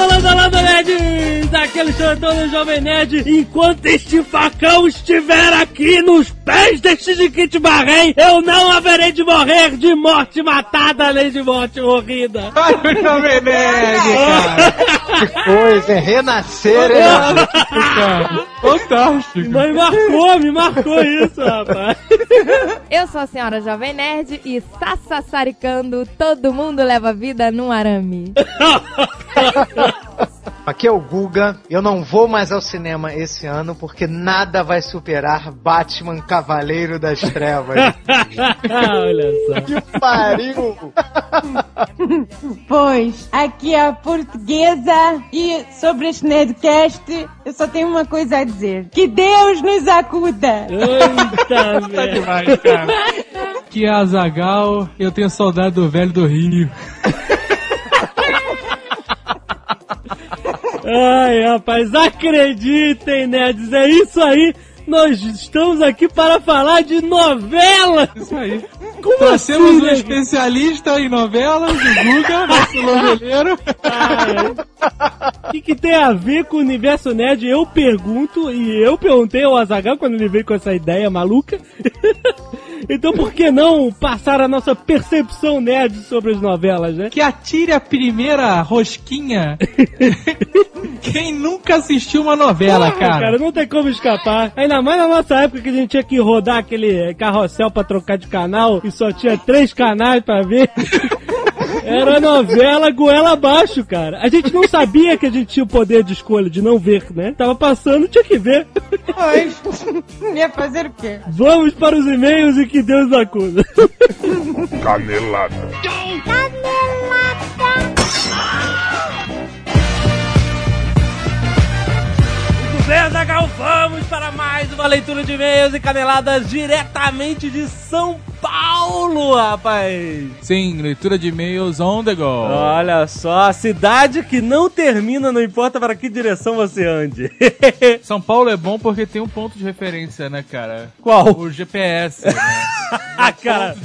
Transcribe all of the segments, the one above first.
Landa, landa, landa, nerds! Aquele chantão do Jovem Nerd. Enquanto este facão estiver aqui nos pés deste Chiquite Barrém, eu não haverei de morrer de morte matada, nem de morte morrida. Ai, o Jovem Nerd, cara. Que coisa, hein? renascer, cara. Fantástico. Mas marcou, me marcou isso, rapaz. Eu sou a senhora Jovem Nerd e sassaricando, todo mundo leva vida num arame. Aqui é o Guga. Eu não vou mais ao cinema esse ano porque nada vai superar Batman Cavaleiro das Trevas. Olha só. que pariu! Pois, aqui é a portuguesa e sobre este Nerdcast eu só tenho uma coisa a dizer. Que Deus nos acuda! Eita, Tá demais, cara. Que é a Zagal, eu tenho saudade do velho do Rio. Ai, rapaz, acreditem, nerds, é isso aí. Nós estamos aqui para falar de novela. Isso aí. Como Trouxemos assim, um nego? especialista em novelas, o Guga, nosso noveleiro. O que, que tem a ver com o universo nerd? Eu pergunto, e eu perguntei ao Azagal quando ele veio com essa ideia maluca. então por que não passar a nossa percepção nerd sobre as novelas, né? Que atire a primeira rosquinha. Quem nunca assistiu uma novela, Ah, cara? não tem como escapar. Ainda mais na nossa época que a gente tinha que rodar aquele carrossel pra trocar de canal e só tinha três canais pra ver. Era novela goela abaixo, cara. A gente não sabia que a gente tinha o poder de escolha, de não ver, né? Tava passando, tinha que ver. Pois, ia fazer o quê? Vamos para os e-mails e que Deus acuda. Canelada. Muito bem, Azaghal, vamos para mais uma leitura de e-mails e caneladas diretamente de São Paulo, rapaz. Sim, leitura de e-mails on the go. Olha só, a cidade que não termina, não importa para que direção você ande. São Paulo é bom porque tem um ponto de referência, né, cara? Qual? O GPS, né? Ah, cara,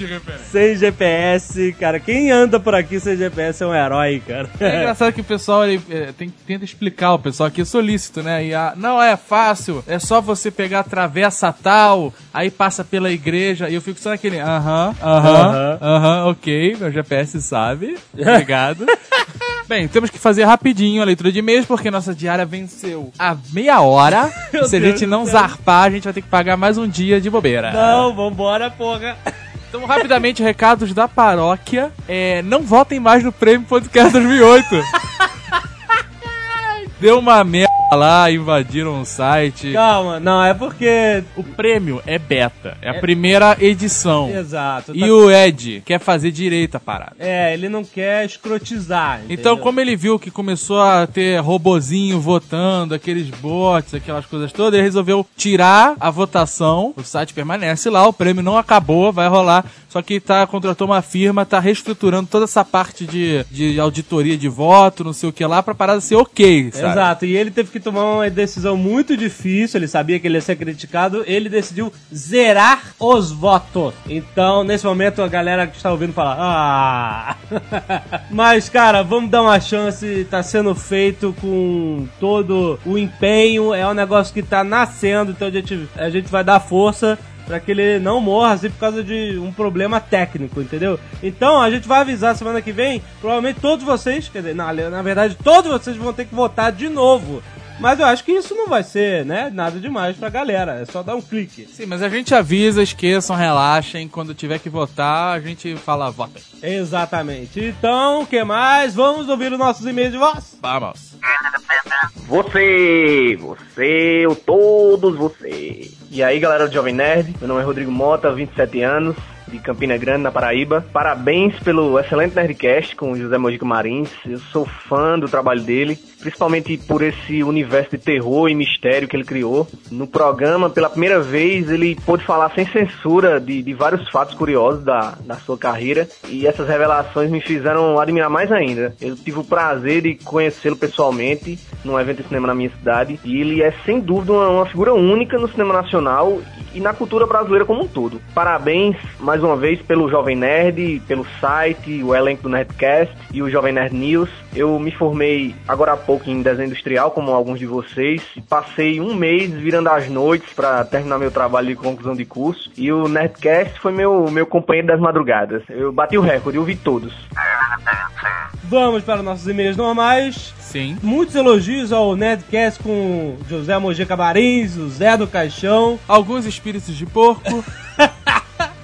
sem GPS, cara, quem anda por aqui sem GPS é um herói, cara. É engraçado que o pessoal ele, é, tem, tenta explicar, o pessoal aqui é solícito, né? E a, não é fácil, é só você pegar a travessa tal, aí passa pela igreja, e eu fico só naquele aham, aham, aham, ok, meu GPS sabe, obrigado. Bem, temos que fazer rapidinho a leitura de e-mails, porque nossa diária venceu a meia hora. Se a gente não zarpar, a gente vai ter que pagar mais um dia de bobeira. Não, vambora, porra. Então, rapidamente, recados da paróquia. É, não votem mais no Prêmio Podcast 2008. Deu uma merda lá, invadiram o site. Calma, não, é porque... O prêmio é beta, é a primeira edição. Exato. E tá- o Ed quer fazer direito a parada. É, ele não quer escrotizar, Então, entendeu? como ele viu que começou a ter robozinho votando, aqueles bots, aquelas coisas todas, ele resolveu tirar a votação. O site permanece lá, o prêmio não acabou, vai rolar. Só que tá, contratou uma firma, tá reestruturando toda essa parte de, de auditoria de voto, não sei o que lá, pra parada ser ok, sabe? Exato, e ele teve que tomar uma decisão muito difícil, ele sabia que ele ia ser criticado, ele decidiu zerar os votos. Então, nesse momento, a galera que está ouvindo fala, ah... Mas, cara, vamos dar uma chance, tá sendo feito com todo o empenho, é um negócio que tá nascendo, então a gente, a gente vai dar força Pra que ele não morra assim por causa de um problema técnico, entendeu? Então a gente vai avisar semana que vem. Provavelmente todos vocês, quer dizer, na, na verdade, todos vocês vão ter que votar de novo. Mas eu acho que isso não vai ser, né, nada demais pra galera. É só dar um clique. Sim, mas a gente avisa, esqueçam, relaxem. Quando tiver que votar, a gente fala, votem. Exatamente. Então, o que mais? Vamos ouvir os nossos e-mails de voz? Vamos. Você, você, o todos você. E aí, galera do Jovem Nerd, meu nome é Rodrigo Mota, 27 anos, de Campina Grande, na Paraíba. Parabéns pelo excelente Nerdcast com o José Mojica Marins. Eu sou fã do trabalho dele, principalmente por esse universo de terror e mistério que ele criou. No programa, pela primeira vez, ele pôde falar sem censura de, de vários fatos curiosos da, da sua carreira. E essas revelações me fizeram admirar mais ainda. Eu tive o prazer de conhecê-lo pessoalmente num evento de cinema na minha cidade. E ele é, sem dúvida, uma, uma figura única no cinema nacional e na cultura brasileira como um todo. Parabéns mais uma vez pelo Jovem Nerd, pelo site, o elenco do Nerdcast e o Jovem Nerd News. Eu me formei agora há pouco em desenho industrial, como alguns de vocês, passei um mês virando as noites para terminar meu trabalho de conclusão de curso. E o Nerdcast foi meu, meu companheiro das madrugadas. Eu bati o recorde, eu vi todos. Vamos para nossos e-mails normais. Sim. Muitos elogios ao Nerdcast com José Mojica Marins, o Zé do Caixão. Alguns espíritos de porco.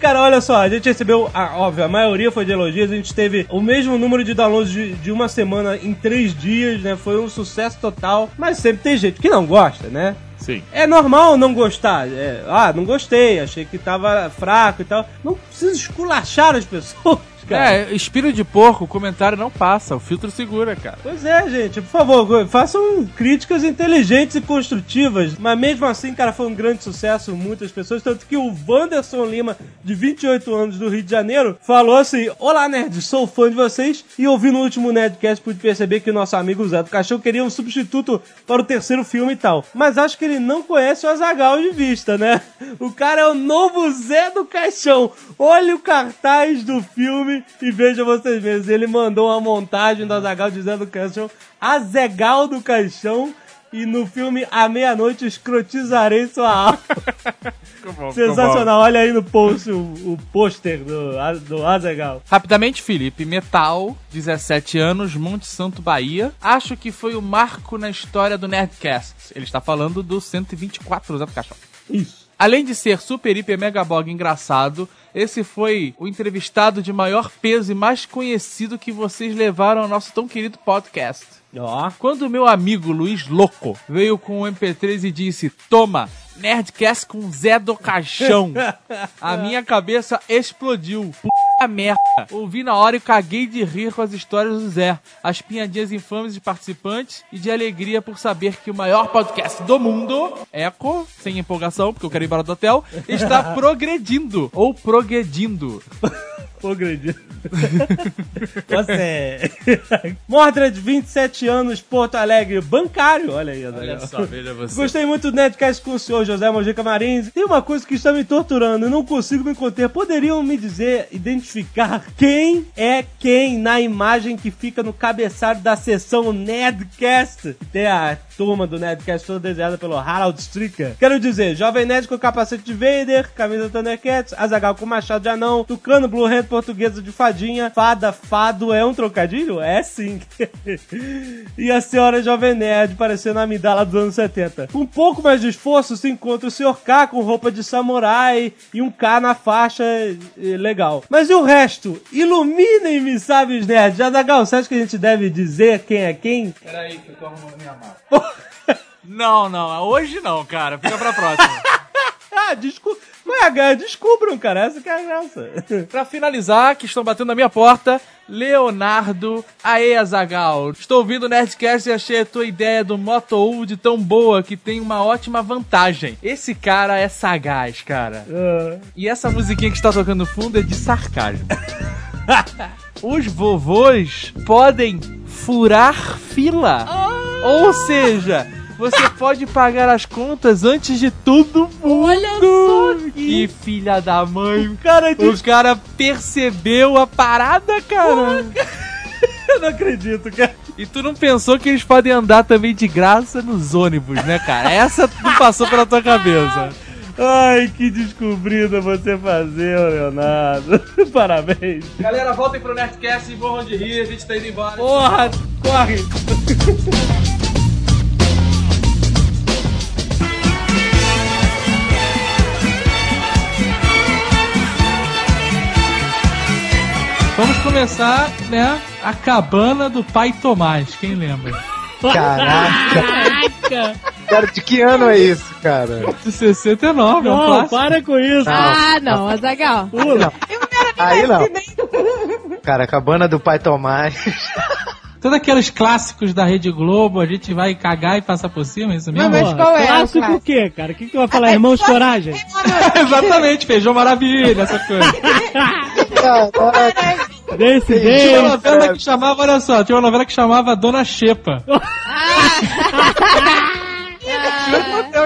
Cara, olha só, a gente recebeu, a, óbvio, a maioria foi de elogios, a gente teve o mesmo número de downloads de, de uma semana em três dias, né? Foi um sucesso total, mas sempre tem gente que não gosta, né? Sim. É normal não gostar. É, ah, não gostei, achei que tava fraco e tal. Não precisa esculachar as pessoas, cara. É, espírito de porco, o comentário não passa, o filtro segura, cara. Pois é, gente, por favor, façam críticas inteligentes e construtivas. Mas mesmo assim, cara, foi um grande sucesso, muitas pessoas. Tanto que o Wanderson Lima, de 28 anos do Rio de Janeiro, falou assim: Olá, nerd, sou fã de vocês. E ouvindo o último Nerdcast, pude perceber que o nosso amigo Zé do Caixão queria um substituto para o terceiro filme e tal. Mas acho que ele não conhece o Azagal de vista, né? O cara é o novo Zé do Caixão. Olha o cartaz do filme e veja vocês mesmos. Ele mandou uma montagem do Azagal de Zé do Caixão, Azegal do Caixão. E no filme À Meia-Noite Escrotizarei Sua Alma. Sensacional, olha aí no post o, o pôster do, do Azegal. Rapidamente, Felipe, Metal, 17 anos, Monte Santo, Bahia. Acho que foi o marco na história do Nerdcast. Ele está falando do 124 Zé do Caixão. Isso. Além de ser super, hiper, mega bog engraçado, esse foi o entrevistado de maior peso e mais conhecido que vocês levaram ao nosso tão querido podcast. Ó. Quando meu amigo Luiz Louco veio com o MP3 e disse: Toma, Nerdcast com Zé do Caixão, a minha cabeça explodiu. Puta merda. Ouvi na hora e caguei de rir com as histórias do Zé, as pinhadinhas infames de participantes e de alegria por saber que o maior podcast do mundo, Eco, sem empolgação, porque eu quero ir embora do hotel, está progredindo ou progredindo. Progredindo. Você. Mordred, 27 anos, Porto Alegre, bancário. Olha aí, Azaghal. Olha só, veja você. Gostei muito do Nerdcast com o senhor José Mojica Marins. Tem uma coisa que está me torturando, eu não consigo me conter. Poderiam me dizer, identificar quem é quem na imagem que fica no cabeçalho da sessão Nerdcast? Tem a turma do Nerdcast toda desenhada pelo Harald Stricker. Quero dizer, Jovem Nerd com capacete de Vader, camisa do Thundercats, Azagal com machado de anão, Tucano, Blue Hand portuguesa de fadinha, fada, fado é um trocadilho? É sim. e a senhora Jovem Nerd parecendo a amidala dos anos 70. Com um pouco mais de esforço se encontra o Sr. K com roupa de samurai e um K na faixa legal. Mas e o resto? Iluminem-me, sábios nerds. Azagal, você acha que a gente deve dizer quem é quem? Peraí, que eu tô arrumando minha mala. Não, não, hoje não, cara. Fica pra próxima. Ah, descu... Ué, cara, descubram, cara. Essa que é a graça. Pra finalizar, que estão batendo na minha porta, Leonardo Aê, Azagal. Estou ouvindo o Nerdcast e achei a tua ideia do Moto Wood tão boa que tem uma ótima vantagem. Esse cara é sagaz, cara. E essa musiquinha que está tocando no fundo é de sarcasmo. Os vovôs podem furar fila. Ou seja, você pode pagar as contas antes de todo mundo. Olha só Que filha da mãe. Cara, O cara percebeu a parada, cara. eu não acredito, cara. E tu não pensou que eles podem andar também de graça nos ônibus, né, cara? Essa não passou pela tua cabeça. Ai, que descobrida você fazeu, Leonardo. Parabéns. Galera, voltem pro Nerdcast e morram de rir, a gente tá indo embora. Porra, corre. Vamos começar, né, a cabana do pai Tomás, quem lembra? Caraca. Cara, de que ano é isso, cara? De 69, é um Não, clássico. para com isso. Ah, não, Azagal. Pula. Aí não. Cara, a cabana do pai Tomás. Todos aqueles clássicos da Rede Globo, a gente vai cagar e passar por cima, é isso mesmo? Mas qual é Clássico o clássico? quê, cara? O que, que tu vai falar? Irmãos Coragem? Exatamente, feijão maravilha, essas coisas. Caraca. Desse Tinha uma novela que chamava, olha só, tinha uma novela que chamava Dona Xepa.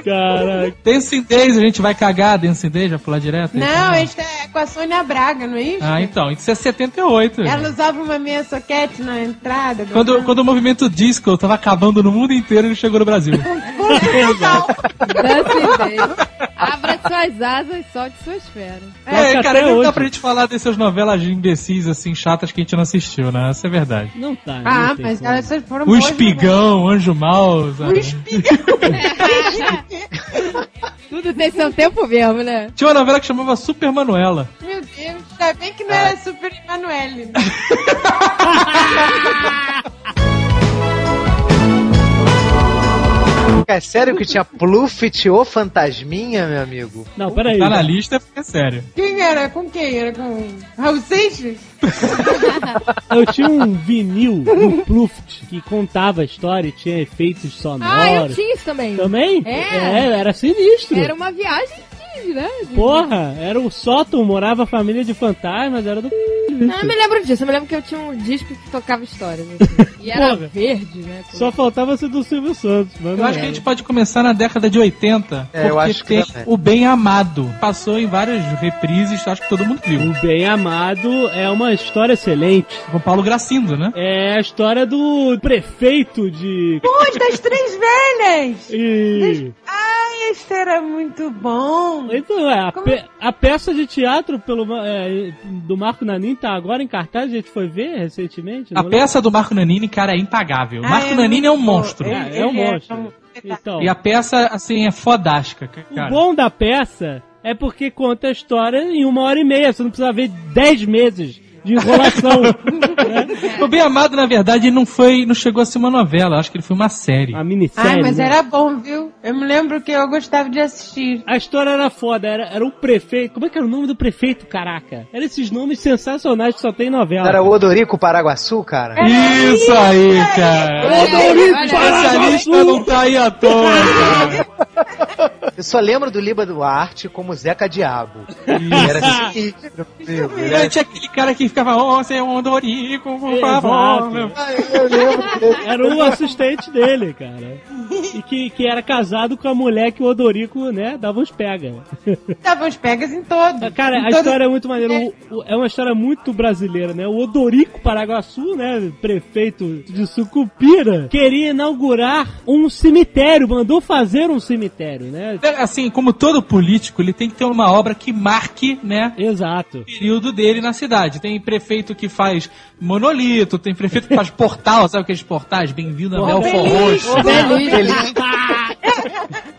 Caraca. Dancing Days, a gente vai cagar Dancing Days, já pular direto? Não, este é com a Sônia Braga, não é isso? Ah, então, isso é 78. Ela usava uma meia soquete na entrada. Quando, quando o movimento disco tava acabando no mundo inteiro, ele chegou no Brasil. Dance Day. Abra suas asas, solte suas feras. É, cara, não hoje. dá pra gente falar dessas novelas de imbecis, assim, chatas que a gente não assistiu, né? Essa é verdade. Não tá. Ah, não mas essas foram O Espigão, Anjo Mal, sabe? O espigão. Tudo tem seu tempo mesmo, né? Tinha uma novela que chamava Super Manuela. Meu Deus, ainda bem que não era Super Emanuele. É sério que tinha Pluffit ou Fantasminha, meu amigo? Não, peraí. Tá na lista, é sério. Quem era? Com quem? Era com Raul Seixas? Eu tinha um vinil do Pluft que contava a história e tinha efeitos sonoros. Ah, eu tinha isso também. Também? É. era sinistro. Era uma viagem né? Porra, era o sótão, morava a família de fantasmas, era do. Não, eu me lembro disso. Eu me lembro que eu tinha um disco que tocava histórias. assim. E era Porra. verde, né? Só faltava ser do Silvio Santos, mas Eu acho que a gente pode começar na década de 80, É, eu porque acho que tem também. o Bem Amado. Passou em várias reprises, acho que todo mundo viu. O Bem Amado é uma história excelente. Com Paulo Gracindo, né? É a história do prefeito de... Os das Três Velhas! E... Ai, este era muito bom. Então, é, a, Como- pe- a peça de teatro pelo, é, do Marco Nanin tá agora em cartaz, a gente foi ver recentemente. A peça do Marco Nanini, cara, é impagável. O Ah, Marco é Nanini é um monstro. É, é um ele monstro. Então, E a peça, assim, é fodástica, o cara. bom da peça é porque conta a história em uma hora e meia. Você não precisa ver dez meses de enrolação. né? O Bem Amado, na verdade, não foi, não chegou a ser uma novela, acho que ele foi uma série. A minissérie. Ai, mas né? era bom, viu? Eu me lembro que eu gostava de assistir. A história era foda, era, era o prefeito. Como é que era o nome do prefeito, caraca? Eram esses nomes sensacionais que só tem em novela. Era o Odorico Paraguaçu, cara? Isso aí, cara. Olha aí, olha aí. Especialista não tá aí à toa, cara. Eu só lembro do Liba Duarte como Zeca Diabo. Era amigo. Ele E era- tinha aquele cara que ficava, ó, é um Dorico, por Exato. favor. meu." Ai, eu lembro dele. Era o assistente dele, cara. E que, que era casado com a mulher que o Odorico, né, dava uns pega. Dava uns pegas em todos. Cara, Em a todos- história é muito maneira. É uma história muito brasileira, né? O Odorico Paraguaçu, né? Prefeito de Sucupira, queria inaugurar um cemitério, mandou fazer um cemitério, né? Assim, como todo político, ele tem que ter uma obra que marque, né, Exato. o período dele na cidade. Tem prefeito que faz monolito, tem prefeito que faz portal, sabe aqueles portais? Bem-vindo a Belfor. Roxo.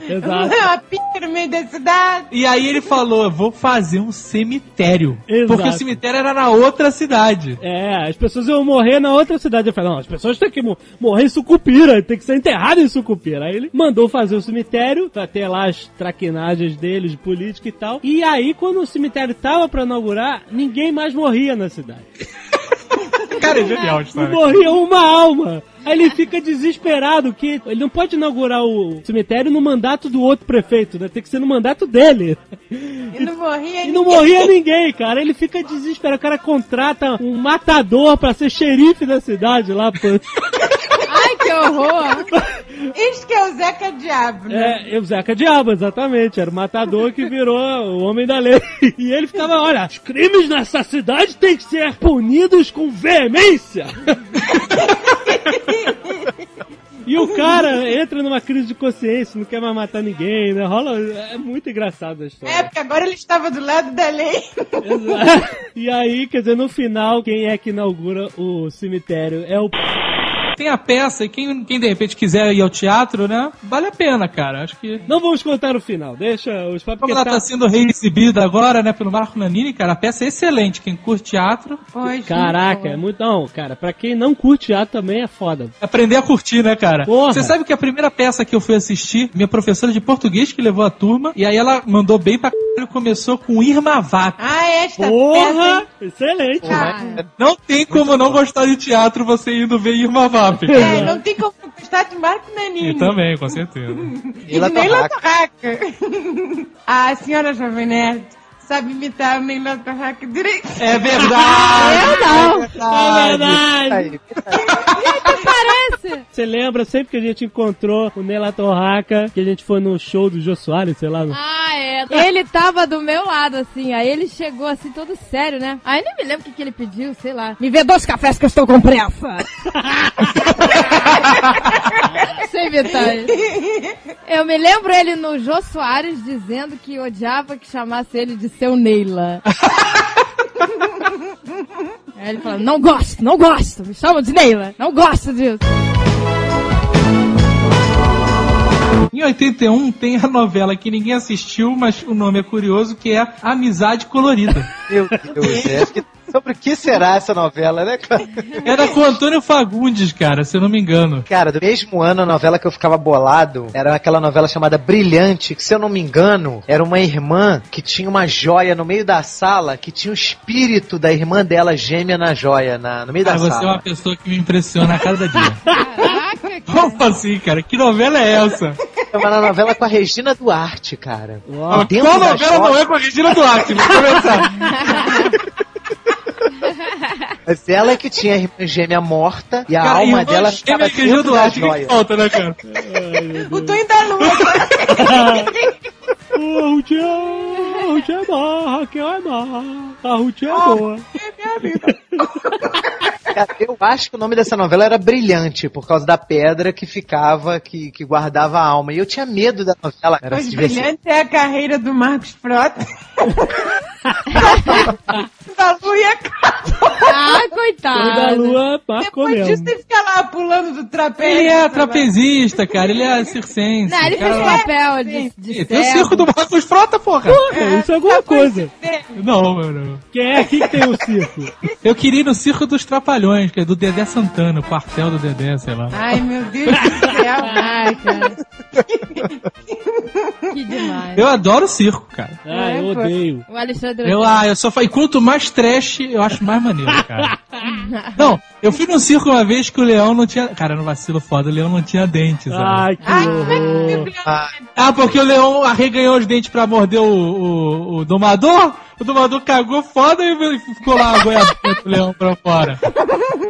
Exato. Uma pica no meio da cidade. E aí ele falou, eu vou fazer um cemitério. Exato. Porque o cemitério era na outra cidade. É, as pessoas iam morrer na outra cidade. Eu falei, não, as pessoas têm que mo- morrer em Sucupira, tem que ser enterrado em Sucupira. Aí ele mandou fazer o cemitério, pra ter lá as traquinagens deles, de política e tal. E aí, quando o cemitério tava pra inaugurar, ninguém mais morria na cidade. Cara, é genial a Não história. morria uma alma. Aí ele fica desesperado que ele não pode inaugurar o cemitério no mandato do outro prefeito, né? Tem que ser no mandato dele. E não morria E não morria ninguém, cara. Ele fica desesperado. O cara contrata um matador pra ser xerife da cidade lá. Pô. Ai, que horror! Isso que é o Zeca Diabo, né? É, o Zeca Diabo, exatamente. Era o matador que virou o homem da lei. E ele ficava, olha, os crimes nessa cidade têm que ser punidos com veemência. E o cara entra numa crise de consciência, não quer mais matar ninguém, né? Rola. É muito engraçado a história. É, porque agora ele estava do lado da lei. Exato. E aí, quer dizer, no final, quem é que inaugura o cemitério? É o. Tem a peça, e quem, quem de repente quiser ir ao teatro, né? Vale a pena, cara. Acho que. Não vamos contar o final, deixa os papos Como que ela tá- tá sendo reexibida agora, né, pelo Marco Nanini, cara, a peça é excelente. Quem curte teatro, Caraca, é muito. Não, cara, pra quem não curte teatro também é foda. aprender a curtir, né, cara? Porra. Você sabe que a primeira peça que eu fui assistir, minha professora de português que levou a turma, e aí ela mandou bem pra caralho, começou com Irma Vap. Ah, esta peça, Porra! hein? Excelente! Cara, Não tem como não gostar de teatro você indo ver Irma Vap. É, não tem como gostar de Marco Nanini. E também, com certeza. E Ila nem Torraca. Torraca. A senhora Jovem Nerd sabe imitar o Neila Torraca direito. É verdade! Eu não. É verdade. Aí, Parece. Você lembra sempre que a gente encontrou o Nela Torraca, que a gente foi no show do Jô Soares, sei lá. no- Ah, é. Ele tava do meu lado, assim. Aí ele chegou assim, todo sério, né? Aí nem me lembro o que, que ele pediu, sei lá. Me vê dois cafés que eu estou com pressa. Sem detalhes. Eu me lembro ele no Jô Soares dizendo que odiava que chamasse ele de seu Neila. Aí ele falou, não gosto, não gosto, me chamam de Neila, não gosto disso. Em 81 tem a novela que ninguém assistiu, mas o nome é curioso, que é Amizade Colorida. Meu Deus, é. Que- Sobre o que será essa novela, né, cara? Era com o Antônio Fagundes, cara, se eu não me engano. Cara, do mesmo ano a novela que eu ficava bolado era aquela novela chamada Brilhante, que se eu não me engano, era uma irmã que tinha uma joia no meio da sala, que tinha o espírito da irmã dela gêmea na joia, na, no meio Cara, da você é sala. uma pessoa que me impressiona a cada dia. Caraca, Como assim, cara? Que novela é essa? Tava na novela com a Regina Duarte, cara. Ah, Dentro Qual novela joia- não é com a Regina Duarte? Vamos começar. Mas ela é que tinha a irmã gêmea morta e a Cara, alma dela ficava que dentro da Duarte, o que joia. que falta, né, cara? O Tonho da Lua. Ô, Ruth é- Ruth é má, Raquel é má. A Ruth é boa. Cara, eu acho que o nome dessa novela era Brilhante, por causa da pedra que ficava, que, que guardava a alma. E eu tinha medo da novela. Era brilhantes é a carreira do Marcos Frota. da Lu e a Ah, Toda coitado. lua marcou Depois disso, mesmo. você fica lá pulando do trapézio. Ele é lá. trapezista, cara. Ele é circense. Não, ele fez papel de, de Tem o circo do Marcos Frota, porra. Pô, isso é alguma coisa. Não, mano. Quem é aqui que tem o circo? Eu queria ir no circo dos Trapalhões, que é do Dedé Santana, o quartel do Dedé, sei lá. Ai, meu Deus do céu. Ai, cara. que demais. Eu adoro circo, cara. Ah, eu É, pô. odeio. O Alexandre Eu, ah, eu só falei, quanto mais trash, eu acho mais maneiro, cara. Não, eu fui num circo uma vez que o leão não tinha. Cara, no vacilo foda, o leão não tinha dentes. sabe? Ai, que Ai, é horror. meu Ah, porque o leão arreganhou os dentes pra morder o, o, o domador? O domador cagou foda e ficou lá a goiabinha do leão pra fora.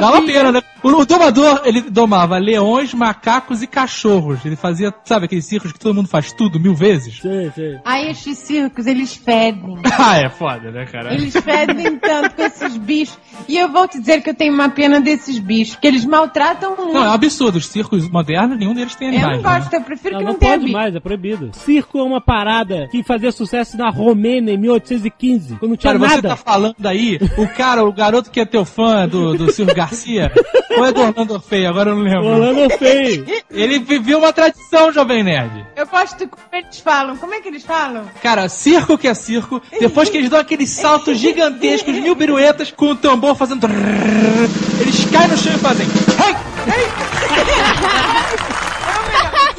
Dava pena, né? O, o domador, ele domava leões, macacos e cachorros. Ele fazia, sabe, aqueles circos que todo mundo faz tudo mil vezes? Sei, sei. Aí esses circos, eles fedem. ah, é foda, né, cara? Eles fedem tanto com esses bichos. E eu vou te dizer que eu tenho uma pena desses bichos, que eles maltratam muito. Não, é um absurdo. Os circos modernos, nenhum deles tem eu não animais. né? gosto, eu prefiro Não, que não não tenha pode bicho. mais, é proibido. Circo é uma parada que fazia sucesso na Romênia em 1815, quando não tinha Cara, você nada. tá falando aí, o cara, o garoto que é teu fã do, do Silvio Garcia, ou é do Orlando Feio, agora eu não lembro. Orlando feio. Ele viveu uma tradição, Jovem Nerd. Eu gosto como eles falam. Como é que eles falam? Cara, circo que é circo, depois que eles dão aqueles saltos gigantescos, mil piruetas, com o tambor fazendo... Eles caem no chão e fazem... "Hey!"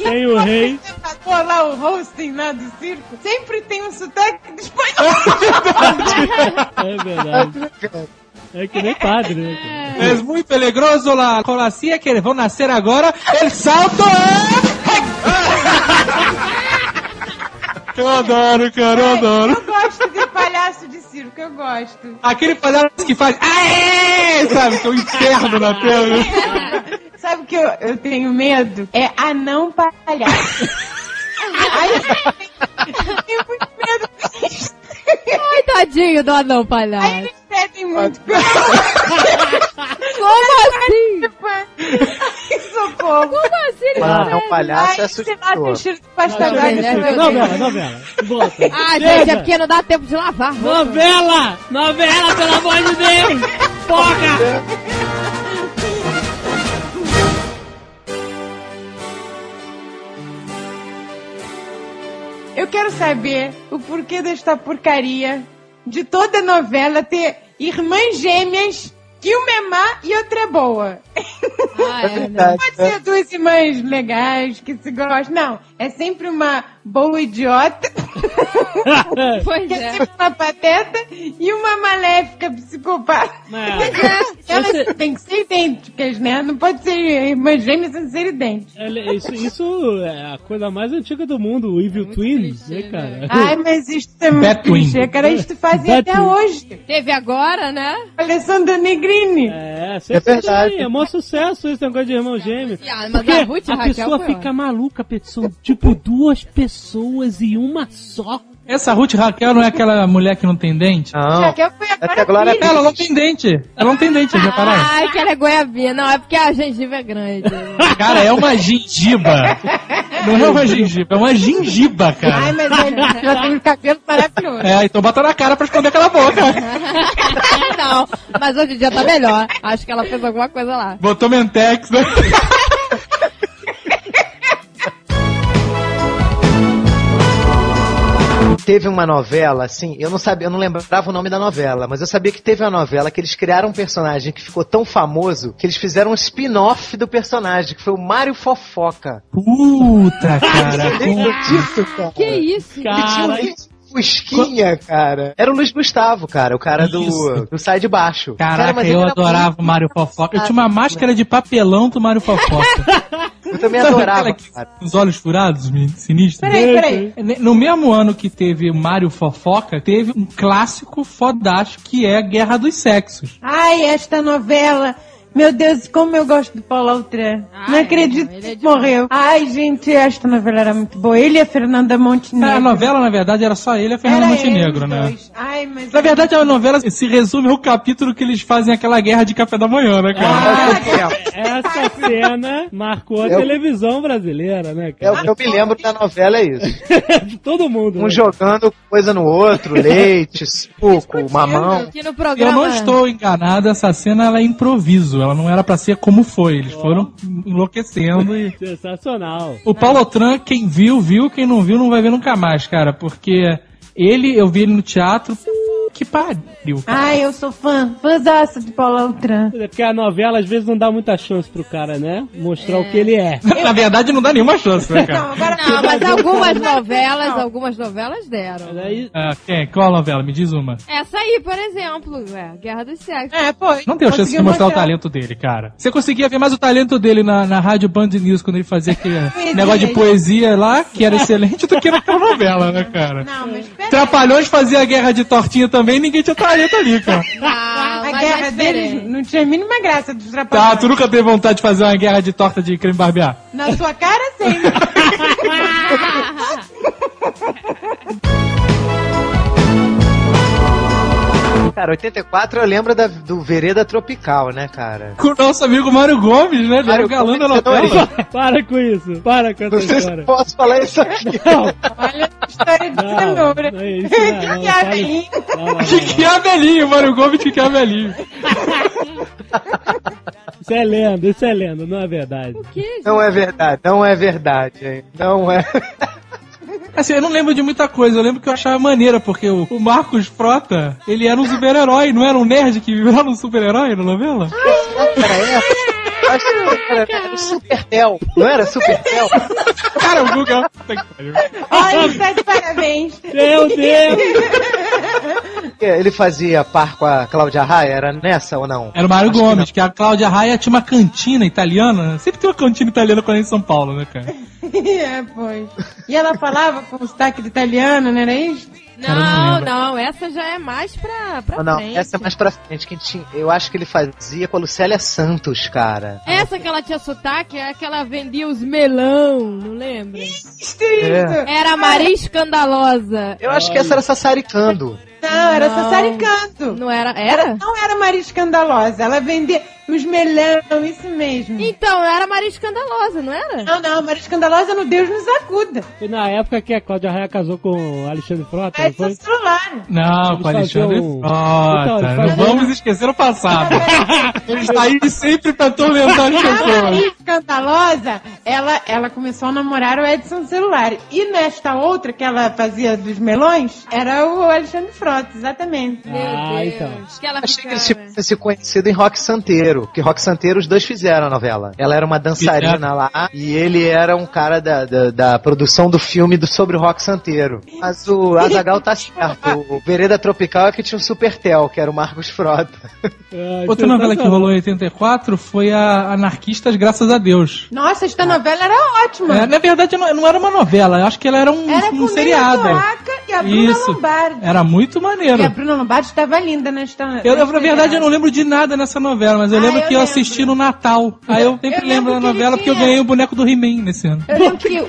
Tem o rei. Pô, lá o hosting lá do circo, sempre tem um sotaque de espanhol. É verdade. É que nem padre, né? É muito peligroso la colacia que eles vão nascer agora. El salto é... Eu adoro, cara, eu adoro. Eu gosto de palhaço de circo, eu gosto. Aquele palhaço que faz... Aê! Sabe, que é o inferno na tela. Sabe o que eu, eu tenho medo? É anão palhaço. Aí eu tenho muito medo disso. Ai, tadinho do anão Aí palhaço. eles pedem muito. Como assim? Socorro. Como assim? Ele Ah, não é um é? palhaço Ai, lá, tem assustador. cheiro de pasta Não, d'água. né? Novela, novela. Volta. Ah, Chega. gente, é porque não dá tempo de lavar. Novela! Novela, pelo amor de Deus! Porra! Eu quero saber o porquê desta porcaria de toda novela ter irmãs gêmeas que uma é má e outra é boa. Ah, é, né? verdade. Pode ser duas irmãs legais que se gostam. Não, é sempre uma, boa idiota, Pois que é é. sempre uma pateta, e uma maléfica psicopata. É. Elas Esse- têm que ser idênticas, né? Não pode ser irmãs gêmeas sem ser idênticas. Ele- Isso, isso é a coisa mais antiga do mundo, o Evil Twins, né, cara? Ai, mas isto é muito clichê, cara. Isto fazem Bad até Twin. hoje. Teve agora, né? Alessandra Negrini. É, É verdade. tem, é maior sucesso esse negócio de irmão gêmeo. Porque a pessoa fica maluca, são tipo duas pessoas e uma só. Essa Ruth Raquel não é aquela mulher que não tem dente? Não. Raquel foi agora agora filha. Ela não tem dente. Ela não tem dente, já repararam? Ai, que ela é goiabinha. Não, é porque a gengiva é grande. Cara, é uma gengiba. Não é uma gengiba, é uma gengiba, Ai, cara. mas ele já tem um cabelo maravilhoso. É, então bota na cara pra esconder aquela boca. não, mas hoje em dia tá melhor. Acho que ela fez alguma coisa lá. Botou Mentex, né? Teve uma novela, assim, eu não sabia, eu não lembrava o nome da novela, mas eu sabia que teve uma novela que eles criaram um personagem que ficou tão famoso que eles fizeram um spin-off do personagem, que foi o Mário Fofoca. Puta, cara. Lembra disso, cara? Que isso? Ele tinha um Cara, vídeo Fusquinha, cara. Era o Luiz Gustavo, cara, o cara do, do Sai de Baixo. Cara, Caraca, ele eu adorava o Mário Fofoca. Eu tinha uma máscara de papelão do Mário Fofoca. Eu também Sabe adorava, que- cara. com os olhos furados, me- sinistro? Peraí, peraí. No mesmo ano que teve o Mário Fofoca, teve um clássico fodástico que é Guerra dos Sexos. Ai, esta novela. Meu Deus, como eu gosto do Paulo Altran. Ai, não acredito não, é que morreu. Ai, gente, esta novela era muito boa. Ele e a Fernanda Montenegro. A novela, na verdade, era só ele e a Fernanda Era Montenegro, né? dois. Ai, mas... Na verdade, a novela se resume ao capítulo que eles fazem aquela guerra de café da manhã, né, cara? essa cena marcou a É o- televisão brasileira, né, É o cara? que eu me lembro da novela, é isso. De todo mundo. Um né? jogando coisa no outro, leite, suco, mamão. Aqui no Eu programa. não estou enganado, essa cena ela é improviso, ela não era pra ser como foi. Eles foram enlouquecendo e. Sensacional. O Paulo Otran, quem viu, viu, quem não viu, não vai ver nunca mais, cara, porque ele, eu vi ele no teatro, que pariu. cara. Ai, eu sou fã. Fãzaça de Paulo Altran. É porque a novela às vezes não dá muita chance pro cara, né? Mostrar o que ele é. Na verdade, não dá nenhuma chance, né, cara? Não, agora... Não, mas algumas novelas, algumas novelas deram. Mas aí, Ah, quem? Qual novela? Me diz uma. Essa aí, por exemplo, é, Guerra dos Sexos. É, pô. Não deu chance de conseguiu mostrar o talento dele, cara. Você conseguia ver mais o talento dele na, na rádio Band News quando ele fazia aquele negócio de poesia lá, que era excelente, do que naquela novela, né, cara? Não, mas peraí. Trapalhões fazia a guerra de tortinha também e ninguém tinha talento ali, cara. Não, A mas guerra é deles não tinha a mínima graça dos Tá, trapalhões. tu nunca teve vontade de fazer uma guerra de torta de creme barbear? Na sua cara, sim. Cara, 84 eu lembro da- do Vereda Tropical, né, cara? Com o nosso amigo Mário Gomes, né? Mário o galã da novela. para com isso. Para com essa Não se história. eu posso falar isso aqui. Não, Olha a história de não, cenoura. não é isso, não, não, Que não, não, não, Que que é velhinho, Mário Gomes que que é velhinho. Isso é lenda, isso é lenda, não é verdade. Que? Não é verdade, não é verdade, hein? Não é. Assim, eu não lembro de muita coisa, eu lembro que eu achava maneira, porque o, o Marcos Frota, ele era um super-herói, não era um nerd que virava um super-herói na novela? Era Acho que era, era o Supertel. Não era Supertel? Cara, o Guga... Que. Olha, está de parabéns. Meu Deus! Ele fazia par com a Cláudia Raia, era nessa ou não? Era o Mário Acho que Gomes, que, a Cláudia Raia tinha uma cantina italiana. Sempre tem uma cantina italiana quando é em São Paulo, né, cara? é, pois. E ela falava com sotaque de italiano, não era isso? Cara, não Não, essa já é mais pra, pra Não, não, frente. essa é mais pra frente. Que tinha, eu acho que ele fazia com a Lucélia Santos, cara. Essa que ela tinha sotaque é que ela vendia os melão, não lembra? Isso, isso. Era a Maria Escandalosa. Eu acho que essa era Sassaricando. Não, era Não. Sassaricando. Não era? Era, Era? não era Maria Escandalosa. Ela vendia os melão, isso mesmo. Então, era a Maria Escandalosa, não era? Não, não, Maria Escandalosa no Deus nos acuda. Foi na época que a Cláudia Raia casou com o Alexandre Frota, não É foi? celular. Não, com o Alexandre Então, Frota. eles Não vamos esquecer o passado. Ele está aí sempre pra atormentar as A pessoas. Maria Escandalosa, ela, ela começou a namorar o Edson Celular. E nesta outra que ela fazia dos melões, era o Alexandre Frota, exatamente. Meu Ah, Deus. então. Que ela Achei que ficava... eles tivessem se conhecido em Rock Santeiro. Que Rock Santeiro os dois fizeram a novela. Ela era uma dançarina lá e ele era um cara da, da, da produção do filme do, sobre o Rock Santeiro. Mas o Azagal tá certo. O Vereda Tropical é que tinha o Supertel, que era o Marcos Frota. Ah, Outra novela que rolou em 84 foi a Anarquistas, graças a Deus. Nossa, esta novela era ótima. É, na verdade, não, não era uma novela, eu acho que ela era um, Era um com seriado. Nena Torraca e a Bruna Isso. Lombardi. Era muito E maneiro. a Bruna Lombardi estava linda nesta Eu, eu, na verdade, eu não lembro de nada nessa novela, mas eu Ah, lembro eu que eu lembro. assisti no Natal. Aí eu sempre Eu lembro lembro da que novela porque eu tinha- ganhei o boneco do He-Man nesse ano. Eu lembro que o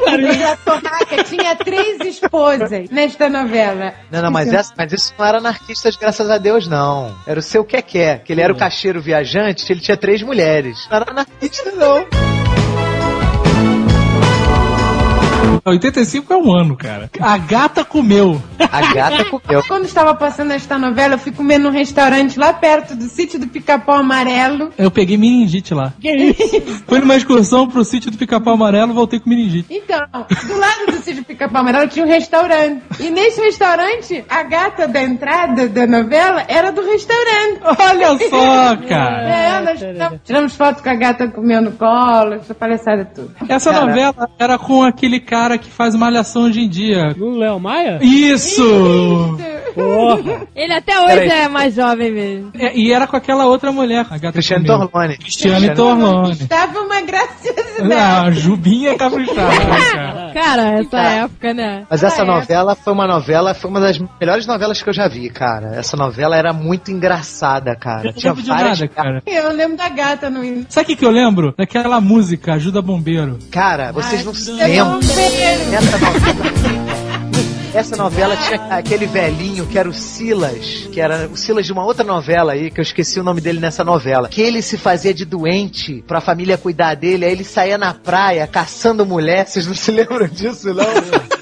Torraca tinha três esposas nesta novela. Não, não, mas, essa, mas isso não era anarquistas, graças a Deus, não. Era o seu Keké, que ele era o cacheiro viajante, ele tinha três mulheres. Não era anarquista, não. 85 é um ano, cara. A gata comeu. A gata comeu. Quando estava passando esta novela, eu fui comer num restaurante lá perto do sítio do Pica-Pau Amarelo. Eu peguei meningite lá. Que isso? Fui numa excursão pro sítio do Pica-Pau Amarelo voltei com meningite. Então, do lado do sítio do Pica-Pau Amarelo tinha um restaurante. E nesse restaurante, a gata da entrada da novela era do restaurante. Olha só, cara. É, nós tiramos- foto com a gata comendo colo, essa palhaçada tudo. Essa Cara. novela era com aquele cara que faz malhação hoje em dia. O Léo Maia? Isso! Porra. Ele até hoje Peraí. é mais jovem mesmo. É, e era com aquela outra mulher, a gata Cristiano comeu. Torlone. Cristiane Torlone. Estava uma graciosidade. Ah, a Jubinha caprichada, cara. Cara, essa Tá. época, né? Mas essa novela foi uma novela, foi uma das melhores novelas que eu já vi, cara. Essa novela era muito engraçada, cara. Eu Tinha lembro de várias. nada, cara. Eu lembro da gata no início. Sabe o que, que eu lembro? Daquela música, Ajuda Bombeiro. Cara, vocês não se lembram. Vejo. Essa novela. Essa novela tinha aquele velhinho que era o Silas, que era o Silas de uma outra novela aí, que eu esqueci o nome dele nessa novela. Que ele se fazia de doente pra família cuidar dele, aí ele saía na praia caçando mulher. Vocês não se lembram disso, não?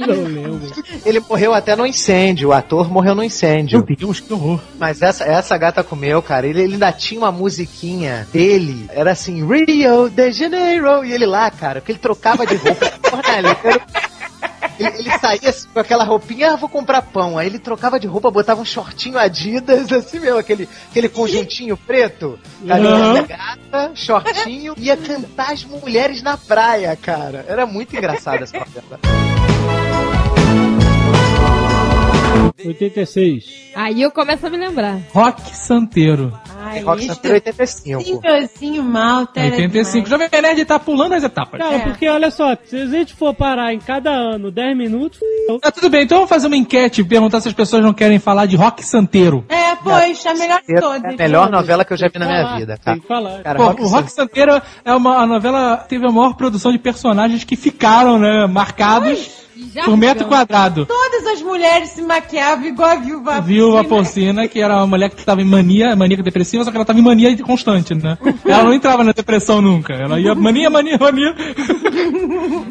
Que Não lembro. ele morreu até no incêndio, o ator morreu no incêndio. Meu Deus, que horror. Mas essa, essa gata comeu, cara. Ele, ele ainda tinha uma musiquinha dele. Era assim, Rio de Janeiro. E ele lá, cara, porque ele trocava de roupa. jornaleiro. Ele, ele saía assim, com aquela roupinha, ah, vou comprar pão. Aí ele trocava de roupa, botava um shortinho Adidas, assim mesmo, aquele, aquele conjuntinho preto. Carinha gata, shortinho, ia cantar as mulheres na praia, cara. Era muito engraçado essa novela. 86. Aí eu começo a me lembrar. Rock Santeiro. Ai, Rock este Santeiro 85. senhorzinho malta era 85. demais. Jovem Nerd tá pulando as etapas. Cara, É. porque olha só, se a gente for parar em cada ano 10 minutos, f***, Tá tudo bem, então vamos fazer uma enquete e perguntar se as pessoas não querem falar de Rock Santeiro. É, pois, a melhor de É todas. a melhor novela que eu já vi na minha falar, vida, tem cara. que falar. Cara, Pô, Rock o Rock Santeiro é uma a novela teve a maior produção de personagens que ficaram, né, marcados Já por metro não. quadrado. Todas as mulheres se maquiavam igual a viúva Viúva Porcina. Porcina, que era uma mulher que tava em mania, maníaca depressiva, só que ela tava em mania constante, né? Ela não entrava na depressão nunca. Ela ia mania, mania, mania.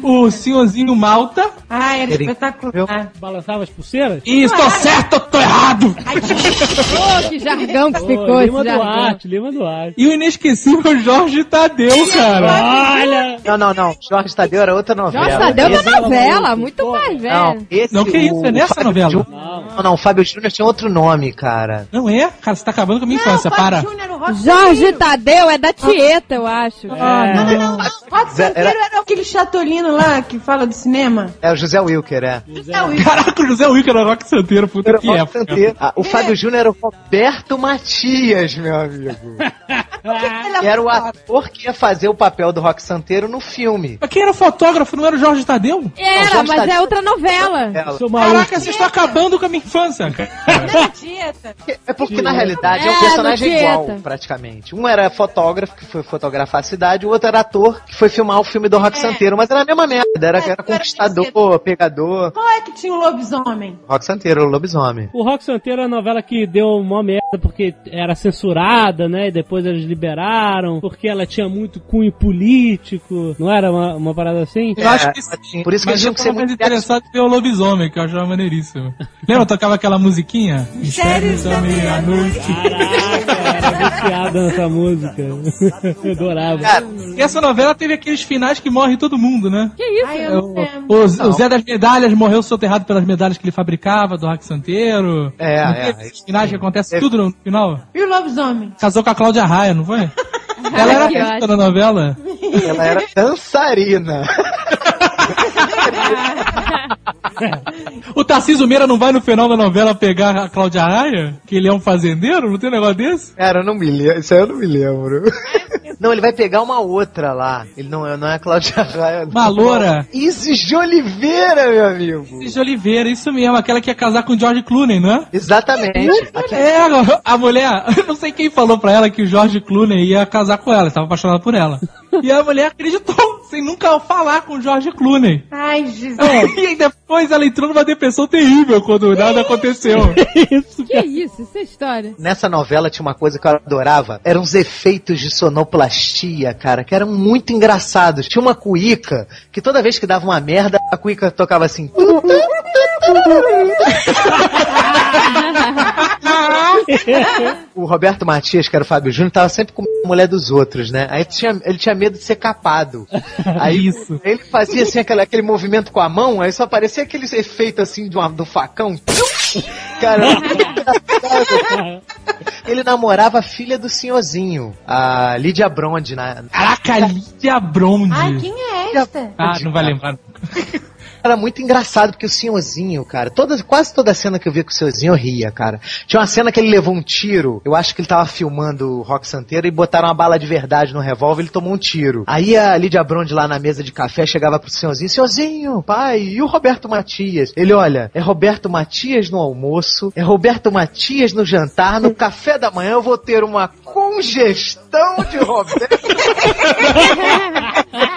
o senhorzinho Malta. Ai, era espetacular. Balançava as pulseiras? Isso, tô certo, ou tô errado! Ô, que jargão que Pô, ficou Lima esse. Duarte, Lima Duarte. E o inesquecível Jorge Tadeu, cara. Olha! Não, não, não. Jorge Tadeu era outra novela. Jorge Tadeu é uma novela, muito mais velha. Não, esse Não, que isso, é nessa Fábio novela? Júnior- Não, não, o Fábio Júnior tinha outro nome, cara. Não é? Cara, você tá acabando com a minha infância, Não, para. Fábio Júnior, Jorge. Tadeu é da Tieta, eu acho. Ah, Não, não. não, não. Rock Santeiro era aquele chatolino lá que fala do cinema. É o José Wilker, é. Não, e- Caraca, o José Wilker era Rock Santeiro, puta Era o que Rock época. Santeiro. Ah, o Fábio Júnior era o Roberto Matias, meu amigo. Ela- E era o ator que ia fazer o papel do Rock Santeiro no filme. Mas quem era o fotógrafo? Não era o Jorge Tadeu? Era, mas Tadeu. é outra novela. Caraca, vocês estão acabando com a minha infância. cara. Dieta. É porque, na realidade, é um É, personagem do igual, praticamente. Um era fotógrafo, que foi fotografar a cidade, o outro era ator, que foi filmar o filme do Rock É. Santeiro. Mas era a mesma merda, era, É, era conquistador, pegador. Qual é que tinha o lobisomem? Rock Santeiro, o lobisomem. O Rock Santeiro é a novela que deu uma merda porque era censurada, né? E depois eles liberaram, porque ela tinha muito cunho político. Não era uma, uma parada assim? Eu acho que É, sim. por isso que Mas eu tinham que ser tava mais muito interessado em ver o lobisomem, que eu achava maneiríssimo. Lembra? Tocava aquela musiquinha? Mistérios da meia-noite. Era viciado nessa música. Eu adorava. E essa novela teve aqueles finais que morre todo mundo, né? Que isso? Ai, É, eu O, não lembro. o- o Zé das Medalhas morreu soterrado pelas medalhas que ele fabricava, do Rock Santeiro. É, Não é, teve esses finais que acontece tudo no final. E o lobisomem? Casou com a Cláudia Raia, não foi? Ela era ótimo. na novela. Ela era dançarina. O Tarcísio Meira não vai no final da novela pegar a Cláudia Raia? Que ele é um fazendeiro? Não tem um negócio desse? Cara, eu não me lembro. Isso aí eu não me lembro. Não, ele vai pegar uma outra lá. Ele não, é- não é a Cláudia Raia. Uma loura. Isis de Oliveira, meu amigo. Isis de Oliveira, isso mesmo. Aquela que ia casar com o George Clooney, não é? Exatamente. Aqui- É, a mulher, eu não sei quem falou pra ela que o George Clooney ia casar com ela, estava apaixonado por ela. E a mulher acreditou, sem nunca falar com o George Clooney. Ai, Jesus. E aí depois ela entrou numa depressão terrível quando nada aconteceu. Que isso? Isso é história. Nessa novela tinha uma coisa que eu adorava. Eram os efeitos de sonoplastia, cara, que eram muito engraçados. Tinha uma cuíca que toda vez que dava uma merda, a cuíca tocava assim. o Roberto Matias, que era o Fábio Júnior, tava sempre com a mulher dos outros, né? Aí tinha- ele tinha medo de ser capado. Aí Isso. ele fazia assim aquele, aquele movimento com a mão, aí só aparecia aquele efeito assim de uma, do facão. Cara, era muito engraçado. ele namorava a filha do senhorzinho, a Lídia Bronde, na, Caraca, Lídia Bronde. Ai, quem é esta? Ah, não vai lembrar. Era muito engraçado, porque o senhorzinho, cara, toda, quase toda cena que eu via com o senhorzinho eu ria, cara. Tinha uma cena que ele levou um tiro, eu acho que ele tava filmando o Rock Santeiro e botaram uma bala de verdade no revólver ele tomou um tiro. Aí a Lídia Bronde lá na mesa de café chegava pro senhorzinho, senhorzinho, pai, e o Roberto Matias? Ele, olha, é Roberto Matias no almoço, é Roberto Matias no jantar, no café da manhã eu vou ter uma congestão de Roberto.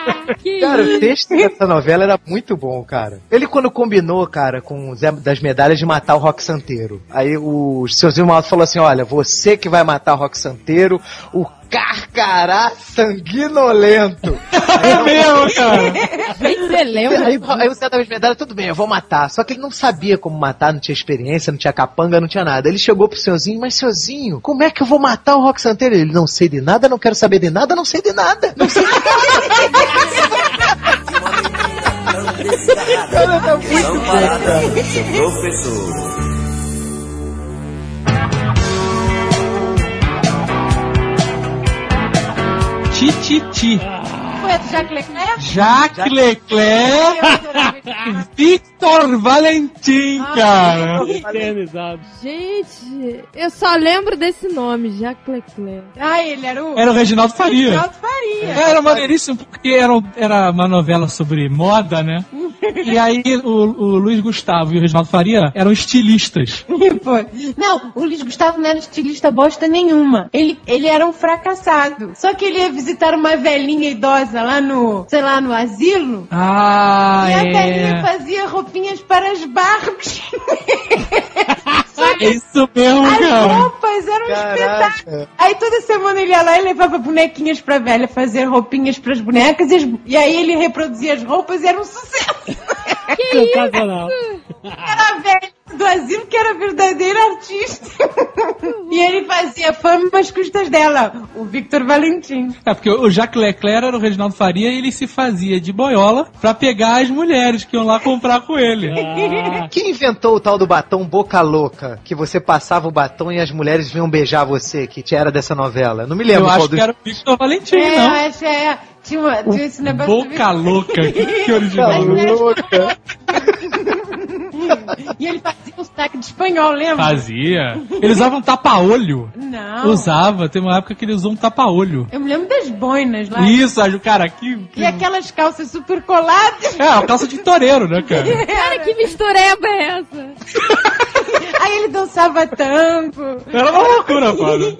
Que Cara, o isso? texto dessa novela era muito bom, cara. Ele quando combinou, cara, com o Zé das Medalhas de matar o Rock Santeiro. Aí o seu Malto falou assim, olha, você que vai matar o Rock Santeiro, o Carcará Sanguinolento. É mesmo, cara. Gente, você lembra? Aí, aí o Zé das Medalhas, tudo bem, eu vou matar. Só que ele não sabia como matar, não tinha experiência, não tinha capanga, não tinha nada. Ele chegou pro senhorzinho, mas senhorzinho, como é que eu vou matar o Rock Santeiro? Ele, não sei de nada, não quero saber de nada, não sei de nada. Não sei de nada. Cara, tá muito bom, cara. professor. Tititi. Foi Jacques Leclerc? Jacques Leclerc. Victor Valentim, cara. Eternizado. Gente, eu só lembro desse nome, Jacques Leclerc. Ah, ele era o... Era o Reginaldo Faria. Reginaldo Faria. Era maneiríssimo porque era, era uma novela sobre moda, né? E aí o, o Luiz Gustavo e o Reginaldo Faria eram estilistas. Não, o Luiz Gustavo não era estilista bosta nenhuma. Ele, ele era um fracassado. Só que ele ia visitar uma velhinha idosa lá no, sei lá, no asilo. Ah, e a velhinha é. fazia roupinhas para as barbas. É isso mesmo, As cara. roupas eram um espetáculo. Aí toda semana ele ia lá e levava bonequinhas pra velha fazer roupinhas pras bonecas. E, as- e aí ele reproduzia as roupas e era um sucesso. Sensacional. Era a velha do asilo que era verdadeira artista. e ele fazia fama às custas dela, o Victor Valentim. É porque o Jacques Leclerc era o Reginaldo Faria e ele se fazia de boiola pra pegar as mulheres que iam lá comprar com ele. Ah, Quem inventou o tal do batom boca louca? Que você passava o batom e as mulheres vinham beijar você, que era dessa novela? Não me lembro Eu qual acho dos... que era o Victor Valentim, É, não. eu acho é. Tinha, uma, tinha esse negócio do Boca louca, que, que original. louca. E ele fazia um sotaque de espanhol, lembra? Fazia. Ele usava um tapa-olho. Não. Usava, tem uma época que ele usou um tapa-olho. Eu me lembro das boinas lá. Isso, cara aqui. que- E aquelas calças super coladas. É, uma calça de toureiro, né, cara? Cara, que mistureba é essa? Aí ele dançava tango. Era uma loucura, foda.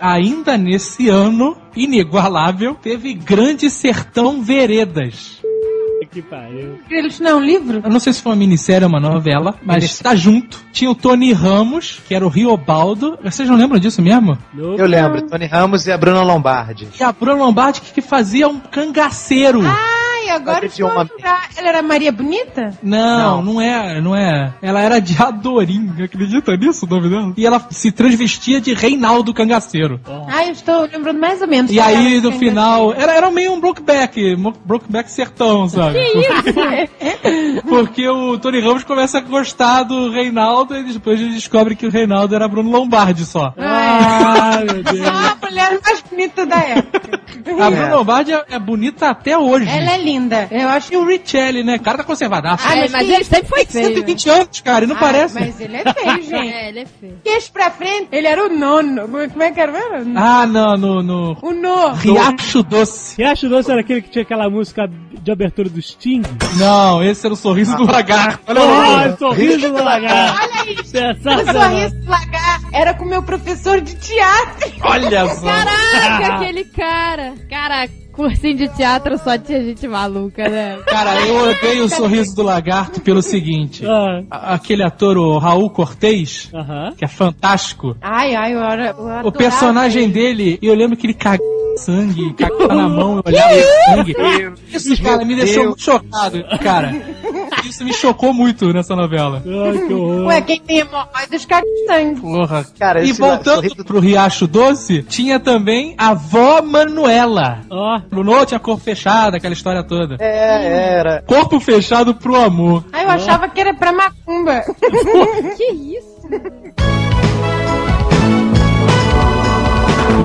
Ainda nesse ano, inigualável, teve Grande Sertão Veredas. que pariu. Eles não é um livro? Eu não sei se foi uma minissérie ou uma novela, mas tá junto. Tinha o Tony Ramos, que era o Riobaldo. Vocês não lembram disso mesmo? Eu lembro, Tony Ramos e a Bruna Lombardi. E a Bruna Lombardi que fazia um cangaceiro. Ai, agora estou de a homem. jurar. Ela era Maria Bonita? Não, não, é, não é. Ela era de Adorim, acredita nisso o nome dela? E ela se transvestia de Reinaldo Cangaceiro. Ah, eu estou lembrando mais ou menos. E aí, no final, era, era meio um Brokeback, Brokeback sertão, sabe? Porque o Tony Ramos começa a gostar do Reinaldo e depois ele descobre que o Reinaldo era Bruno Lombardi só. Ah, meu Deus. Só a mulher mais bonita da época. A Bruno Lombardi é, é bonita até hoje. Ela é linda. Eu acho E o Richelli, né? O cara tá conservadaço. Ah, É, mas que ele isso? sempre foi feio. 120 anos, cara, e não Ah, parece. Mas ele é feio, gente. É, ele é feio. Queixo pra frente, ele era o nono. Como é que era? mesmo? Ah, não, no, no O no. Riacho Doce. Riacho Doce era aquele que tinha aquela música de abertura do Sting? Não, esse era o sorriso do lagarto. Olha o nome. Oh, sorriso do lagarto. Olha isso. O sorriso do lagarto era com o meu professor de teatro. Olha só. Caraca, aquele cara. Cara, cursinho de teatro só tinha gente maluca, né? Cara, eu odeio o sorriso do lagarto pelo seguinte. Ah, A- Aquele ator, o Raul Cortez, que é fantástico. Ai, ai, eu, era- eu O personagem ele. dele, eu lembro que ele cagava sangue, cagava na mão, eu olhava o sangue. Isso, cara, me deixou muito chocado, cara. Isso me chocou muito nessa novela. Ai, que horror. Ué, quem tem hemorroidas caga sangue. Porra. Cara, E voltando sorriso- pro Riacho Doce, tinha também a vó Manuela. Ó, Bruno tinha corpo fechado, aquela história toda. É, era. Corpo fechado pro amor. Ai, eu achava que era pra macumba. Que isso?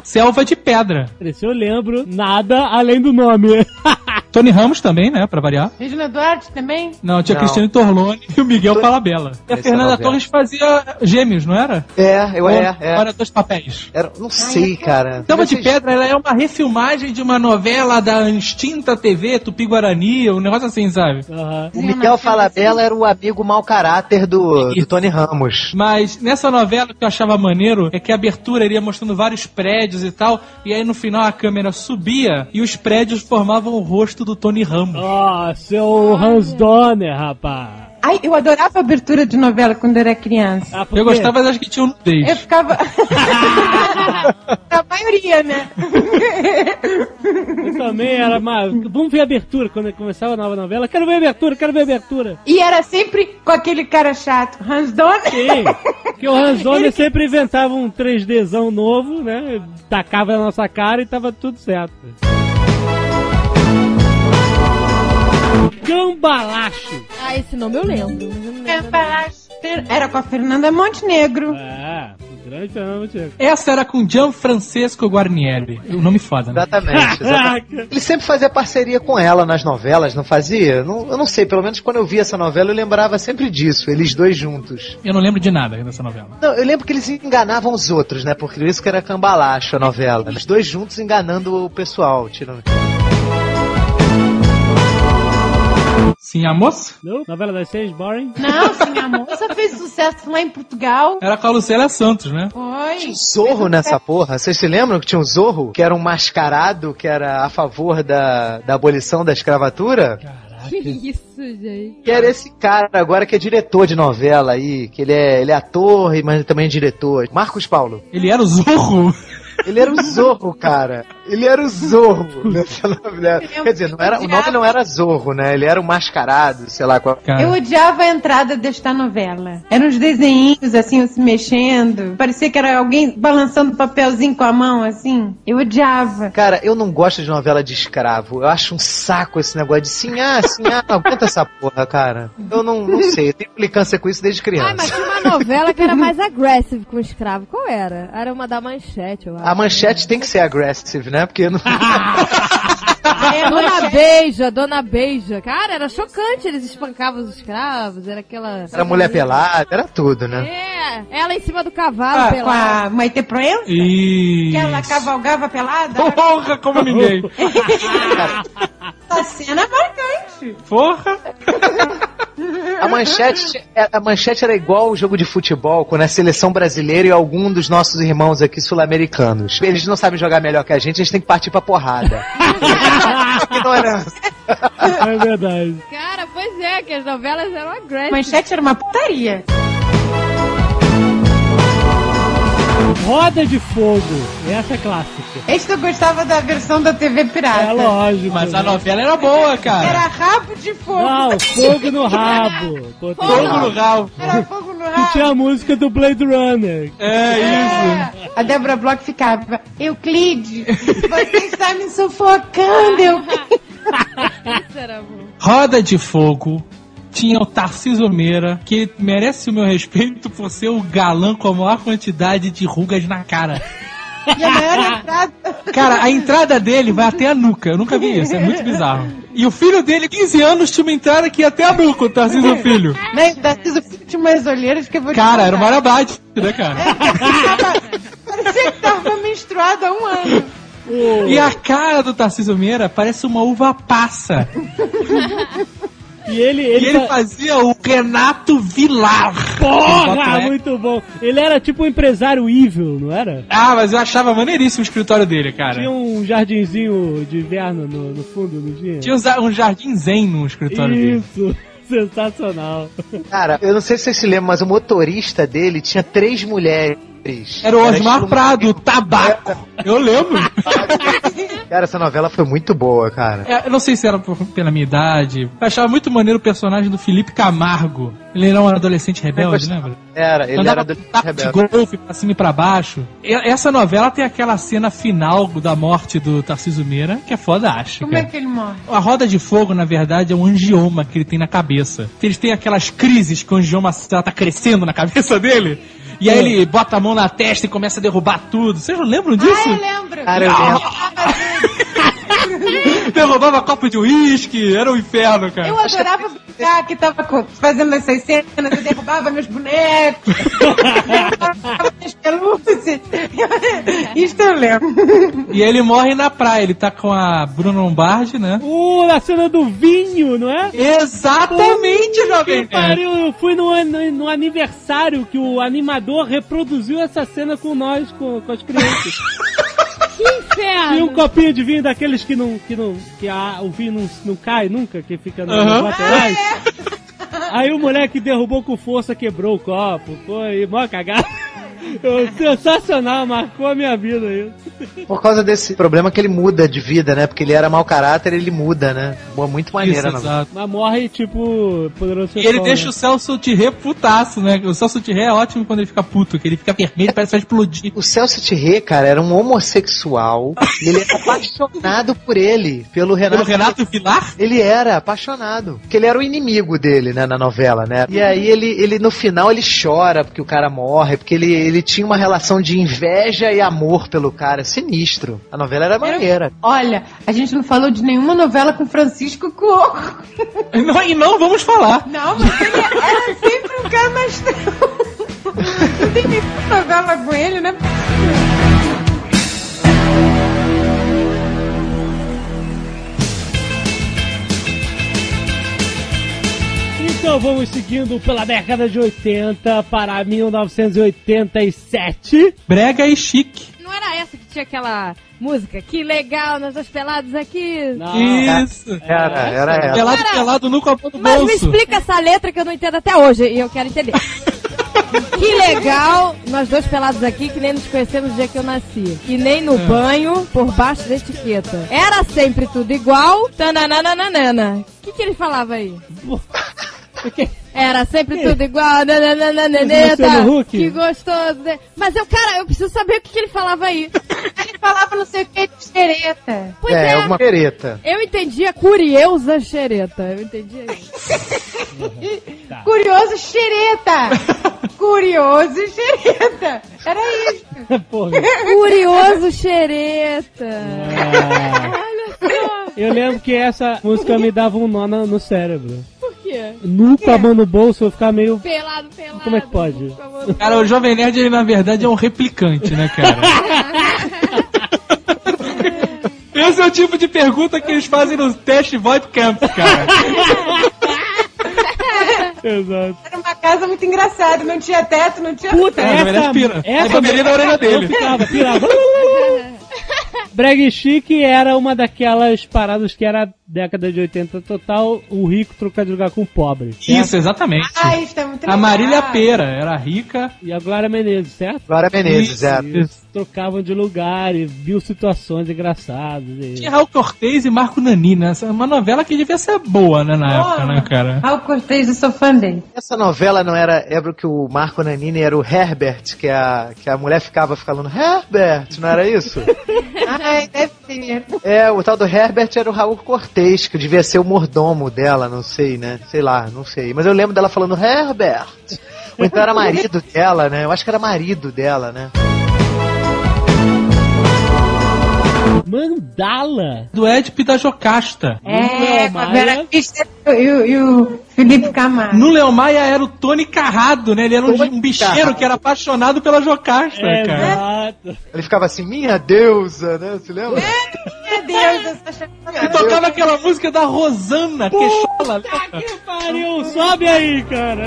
Selva de Pedra. esse eu lembro nada além do nome. Tony Ramos também, né, pra variar. Regina Duarte também? Não, tinha Não. Cristiano Torlone e o Miguel Falabella. E a Essa Fernanda novela. Torres fazia gêmeos, não era? É, eu Ou é, é. Era dois papéis. Era, não sei, cara. Selva de Pedra ela é uma refilmagem de uma novela da extinta TV Tupi Guarani, um negócio assim, sabe? Aham. O Miguel Falabella era o amigo mau caráter do, do Tony Ramos. Mas nessa novela o que eu achava maneiro é que a abertura iria mostrando vários prédios e tal, e aí no final a câmera subia e os prédios formavam o rosto do Tony Ramos. Ó, seu Hans Donner, rapaz. Ai, eu adorava a abertura de novela quando eu era criança. Ah, Eu gostava das que tinham Eu nudez. ficava. a maioria, né? Eu também era mais. Vamos ver a abertura quando começava a nova novela. Quero ver a abertura, quero ver a abertura. E era sempre com aquele cara chato, Hans Donner. Sim, que o Hans Donner sempre inventava um 3Dzão novo, né? Tacava na nossa cara e tava tudo certo. Cambalacho. Ah, esse nome eu lembro. lembro. Era com a Fernanda Montenegro. É, o grande Fernando Montenegro. Essa era com Gianfrancesco Guarnieri. O nome foda, né? Exatamente, exatamente. Ele sempre fazia parceria com ela nas novelas, não fazia? Não- eu não sei, pelo menos quando eu vi essa novela eu lembrava sempre disso, eles dois juntos. Eu não lembro de nada dessa novela. Não, eu lembro que eles enganavam os outros, né? Por isso que era cambalacho a novela. Os dois juntos enganando o pessoal, tirando. Sim, a moça? Não? Novela das seis, boring. Não, sim, a moça fez sucesso lá em Portugal. Era com a Lucélia Santos, né? Foi. Zorro nessa porra. Vocês se lembram que tinha um Zorro? Que era um mascarado que era a favor da, da abolição da escravatura? Que isso, gente? Que era esse cara agora que é diretor de novela aí, que ele é, ele é ator, e- mas também é diretor. Marcos Paulo. Ele era o Zorro. Ele era o Zorro, cara. Ele era o Zorro nessa novela. Quer dizer, não era, o nome não era Zorro, né? Ele era o mascarado, sei lá qual. Cara, Eu odiava a entrada desta novela. Eram uns desenhinhos, assim, se mexendo. Parecia que era alguém balançando papelzinho com a mão, assim. Eu odiava. Cara, eu não gosto de novela de escravo. Eu acho um saco esse negócio de sim, ah, sim, ah, não aguenta essa porra, cara. Eu não, não sei, eu tenho implicância com isso desde criança. Ah, mas tinha uma novela que era mais aggressive com escravo. Qual era? Era uma da manchete, eu acho. A manchete tem que ser aggressive, né? Porque não... É, Dona Beija, Dona Beija. Cara, era chocante, eles espancavam os escravos, era aquela... era mulher pelada, era tudo, né? É, ela em cima do cavalo, Ah, com pelada. a Maite Proença? E... Que ela cavalgava pelada? Porra, como ninguém. Essa cena é marcante. Porra. A manchete, a manchete era igual o jogo de futebol, quando a seleção brasileira e algum dos nossos irmãos aqui sul-americanos. Eles não sabem jogar melhor que a gente, eles têm que partir pra porrada. Ignorância. É verdade. Cara, pois é, que as novelas eram aggressive. Manchete era uma putaria. Roda de Fogo. Essa é clássica. Este eu gostava da versão da TV Pirata. É lógico. Mas a novela era boa, cara. Era rabo de fogo. Não, fogo no rabo. Fogo lá. no rabo. Era fogo no rabo. tinha a música do Blade Runner. É isso. É. A Débora Bloch ficava, Euclides, você está me sufocando. Isso bom. Roda de Fogo tinha o Tarcísio Meira, que merece o meu respeito por ser o galã com a maior quantidade de rugas na cara. E a maior entrada. Cara, a entrada dele vai até a nuca. Eu nunca vi isso, é muito bizarro. E o filho dele, 15 anos, tinha uma entrada que ia até a nuca, o Tarcísio Filho. Né? Tarcísio Filho tinha umas olheiras que eu vou Cara, era o. Marabate, né, cara? Tava- Parecia que tava menstruado há um ano. E a cara do Tarcísio Meira parece uma uva passa. E ele, E ele, ele fa- fazia o Renato Vilar. Porra, Boto é. muito bom. Ele era tipo um empresário evil, não era? Ah, mas eu achava maneiríssimo o escritório dele, cara. Tinha um jardinzinho de inverno no, no fundo, não tinha? Tinha um jardim zen no escritório dele. Isso, sensacional. Cara, eu não sei se vocês se lembram, mas o motorista dele tinha três mulheres. Era o Osmar Prado, o tabaco. Eu lembro. Cara, essa novela foi muito boa, cara. É, eu não sei se era por- pela minha idade. Eu achava muito maneiro o personagem do Felipe Camargo. Ele era um adolescente rebelde, lembra? Era, ele Andava era do taco de rebelde. golfe pra cima e pra baixo. E- Essa novela tem aquela cena final da morte do Tarcísio Meira, que é fodástica. Como é que ele morre? A roda de fogo, na verdade, é um angioma que ele tem na cabeça. Eles têm aquelas crises que o angioma tá crescendo na cabeça dele. E aí ele bota a mão na testa e começa a derrubar tudo. Vocês não lembram disso? Ah, eu lembro. Cara, eu lembro. Derrubava copo de uísque, era um inferno, cara. Eu adorava brincar que tava fazendo essas cenas, eu derrubava meus bonecos, derrubava minhas pelúcias. Isso eu lembro. E ele morre na praia, ele tá com a Bruna Lombardi, né? Uh, na cena do vinho, não é? Exatamente, Jovem Que Nerd. pariu, eu fui no, no, no aniversário que o animador reproduziu essa cena com nós, com, com as crianças. Que inferno! Tinha um copinho de vinho daqueles que não. que não. que a, o vinho não, não cai nunca, que fica no- Aham. nos laterais. Aí o moleque derrubou com força, quebrou o copo. Foi mó cagada. Eu- Sensacional, marcou a minha vida isso. Por causa desse problema que ele muda de vida, né? Porque ele era mau caráter, ele muda, né? Boa, muito maneira, Isso, né? exato. Mas morre tipo. Poderoso E ele deixa né? o Celso Tirré putaço, né? O Celso Tirré é ótimo quando ele fica puto, que ele fica vermelho, parece que vai explodir. O Celso Tirré, cara, era um homossexual. e ele era apaixonado por ele, pelo Renato. Pelo Renato Vilar? Ele era apaixonado. Porque ele era o inimigo dele, né, na novela, né? E aí ele, ele no final ele chora porque o cara morre, porque ele, ele tinha uma relação de inveja e amor pelo cara. Sinistro. A novela era maneira. Olha, a gente não falou de nenhuma novela com Francisco Cuoco. Não, e não vamos falar. Não, mas ele era sempre um cara mais Não tem nenhuma novela com ele, né? Então vamos seguindo pela década de 80 para 1987. Brega e chique. Não era essa que tinha aquela música? Que legal, nós dois pelados aqui. Não, Isso. Era, era essa. Pelado, Cara, pelado no copo do Mas me bolso. explica essa letra que eu não entendo até hoje e eu quero entender. que legal, nós dois pelados aqui que nem nos conhecemos no dia que eu nasci. E nem no banho, por baixo da etiqueta. Era sempre tudo igual. Tananana. O que, que ele falava aí? Era sempre tudo igual. nananana, Luciano Huck? Que gostoso. né? Mas eu, cara, eu preciso saber o que, que ele falava aí. Ele falava não sei o que de xereta. Pois é, é. alguma pereta. Eu entendia Curieusa Xereta. Eu entendia isso. Curioso xereta. Curioso xereta. Era isso. Curioso Xereta. Ah. Olha só. Eu lembro que essa música me dava um nó no, no cérebro. Quê? Nu com a mão no bolso, eu ficava meio. Pelado, pelado. Como é que pode? Cara, o Jovem Nerd, ele na verdade é um replicante, né, cara? Esse é o tipo de pergunta que eles fazem no teste Void Camp, cara. Exato. Era uma casa muito engraçada. Não tinha teto, não tinha... Puta, É, essa. Aí bateria na orelha dele. Eu ficava, pirava. Brag Chic era uma daquelas paradas que era década de 80 total, o rico trocar de lugar com o pobre. certo? Isso, exatamente. Ah, isso é muito legal. A Marília Pera era rica. E a Glória Menezes, certo? Glória Menezes, é. Eles trocavam de lugar e viu situações engraçadas. e- Tinha Raul Cortez e Marco Nanini, né? Essa é uma novela que devia ser boa, né, na época, né, cara? Raul Cortez, eu sou fã dele. Essa novela não era. Era que o Marco Nanini era o Herbert, que a, que a mulher ficava falando Herbert, não era isso? Ai, deve ser. É, o tal do Herbert era o Raul Cortez, que devia ser o mordomo dela, não sei, né? Sei lá, não sei. Mas eu lembro dela falando Herbert. Ou então era marido dela, né? Eu acho que era marido dela, né? Mandala! Do Edip da Jocasta. É, Léo com a. Vera e, o- e o Felipe Camargo. No Leão Maia era o Tony Carrado, né? Ele era um, um bicheiro Carrado. que era apaixonado pela Jocasta, É, cara. Exato. Ele ficava assim, minha deusa, né? Você lembra? Meu Deus, essa chata. E tocava aquela música da Rosana, queixola. lembra? Que pariu! Sobe aí, cara!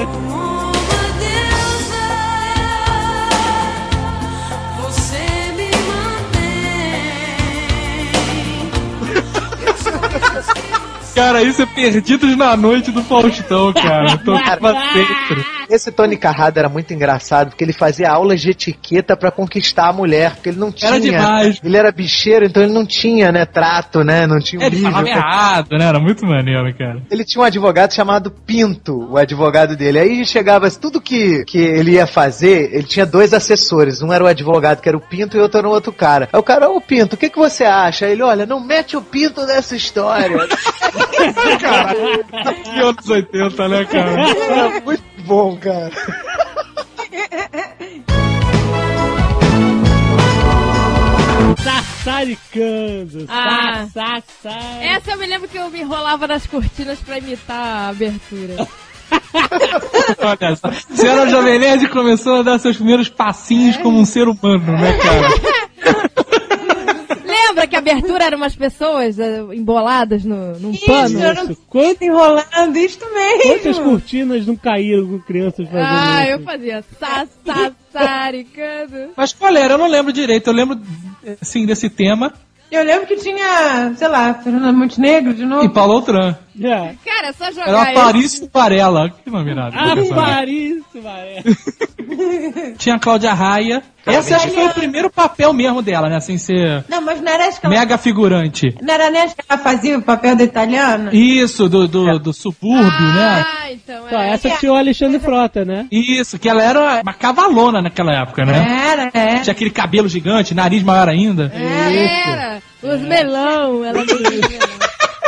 Cara, isso é Perdidos na Noite do Faustão, cara. Tocava sempre. Esse Tony Carrado era muito engraçado, porque ele fazia aulas de etiqueta pra conquistar a mulher, porque ele não tinha. Era demais. Ele era bicheiro, então ele não tinha, né, trato, né? Não tinha um É, Ele falava errado, né? Era muito maneiro, cara. Ele tinha um advogado chamado Pinto, o advogado dele. Aí chegava, tudo que, que ele ia fazer, ele tinha dois assessores. Um era o advogado, que era o Pinto, e outro era o outro cara. Aí o cara, ô Pinto, o que, que você acha? Aí ele, olha, não mete o Pinto nessa história. E anos 80, né, cara? era muito bom, cara. Sassaricando! Ah. Essa eu me lembro que eu me enrolava nas cortinas pra imitar a abertura. Olha só. Senhora Jovem Nerd começou a dar seus primeiros passinhos como um ser humano, né, cara? Lembra que a abertura eram umas pessoas eh, emboladas no, num pano? eu não Isso. Quant- enrolando isto mesmo. Quantas cortinas não caíram com crianças fazendo Ah, eu isso? fazia sassaricando. Mas qual era? Eu não lembro direito. Eu lembro, assim, desse tema. Eu lembro que tinha, sei lá, Fernanda Montenegro de E novo. Paulo Outran. É. Cara, é só Era jogar a Paris Varela. Que nome nada. Ah, Paris, Varela. Tinha a Cláudia Raia. Esse acho que foi o primeiro papel mesmo dela, né? Sem ser Não, mas não era essa que ela, mega figurante. não era nessa que ela fazia o papel da italiana? Isso, do, do, do subúrbio, né? Ah, então é. essa tinha o Alexandre Frota, né? Isso, que ela era uma cavalona naquela época, né? Era, é. Tinha aquele cabelo gigante, nariz maior ainda. Era. Os melão, ela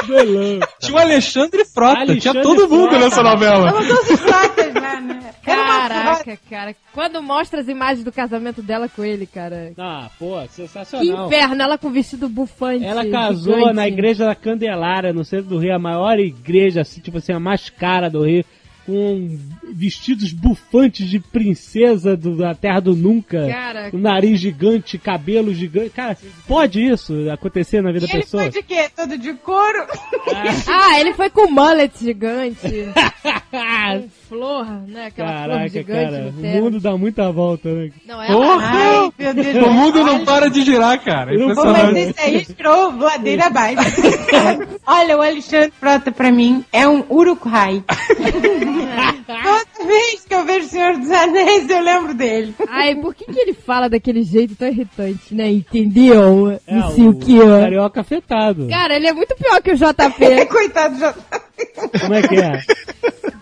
Belão. Tinha o Alexandre Frota, Alexandre tinha todo mundo Frota. nessa novela. Ela né? Caraca, cara. Quando mostra as imagens do casamento dela com ele, cara. Ah, pô, Que sensacional. inferno, ela com vestido bufante. Ela casou gigante. na igreja da Candelária, no centro do Rio, a maior igreja, assim, tipo assim, a mais cara do Rio, com vestidos bufantes de princesa do- da Terra do Nunca. Caraca. Um nariz gigante, cabelo gigante. Cara, pode isso acontecer na vida da ele pessoa? foi de quê? Todo de couro? Ah, ele foi com mullet gigante. com flor, né? Aquela flor Caraca, gigante cara, o mundo dá muita volta, né? Não, é Porra! Ai, meu Deus O mundo não para de girar, cara. Não Pô, mas esse aí tirou ladeira abaixo. Olha, o Alexandre Frota, pra mim, é um urukuai. Toda vez que eu vejo o Senhor dos Anéis, eu lembro dele. Ai, por que, que ele fala daquele jeito tão irritante, né? Entendeu? É, Não sei o que, ó. carioca afetado. Cara, ele é muito pior que o JP. Coitado já. Como é que é?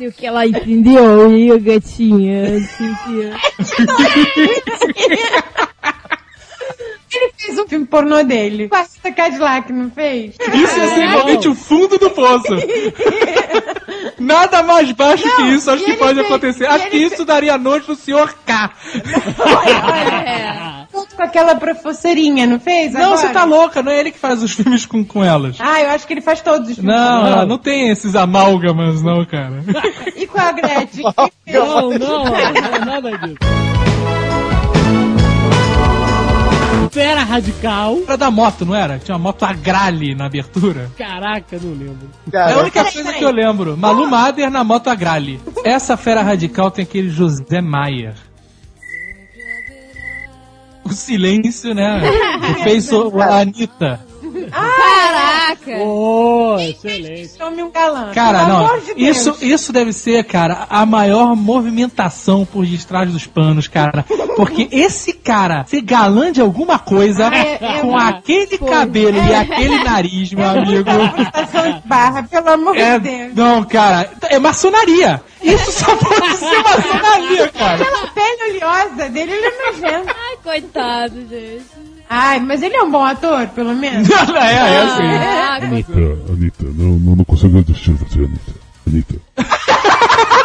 O que ela entendeu, e gatinha. Não sei o que. Ele fez um filme pornô dele. Passa Cadillac, não fez? Isso é simplesmente o fundo do poço. Nada mais baixo que isso, acho que pode fez- acontecer. Acho que isso daria nojo pro senhor K. Junto com aquela professorinha, não fez? Não, agora? você tá louca, não é ele que faz os filmes com, com elas. Ah, eu acho que ele faz todos os filmes. Não, ela não tem esses amálgamas, não, cara. E com a Gretchen? Não, não, não nada disso. Fera Radical. Era da moto, não era? Tinha uma moto Agrale na abertura. Caraca, não lembro. É a única coisa peraí. que eu lembro. Malu Mader na moto Agrale. Essa fera radical tem aquele José Maier. o silêncio, né? Que fez o- a Anitta. Caraca! Oh, excelente. Tome um galã. Cara, pelo não. amor de Deus. Isso, isso deve ser, cara, a maior movimentação por detrás dos panos, cara. Porque esse cara ser galã de alguma coisa É, é com uma- aquele cabelo e aquele nariz, meu amigo. Barra, pelo amor É, de Deus. não, cara, é maçonaria. Isso só pode ser maçonaria, cara. Aquela pele oleosa dele, ele é nojento. Ai, coitado, gente. Ai, mas ele é um bom ator, pelo menos. é, é assim. Ah, Anitta, Anitta, não, não, não consigo assistir você, Anitta. Anitta.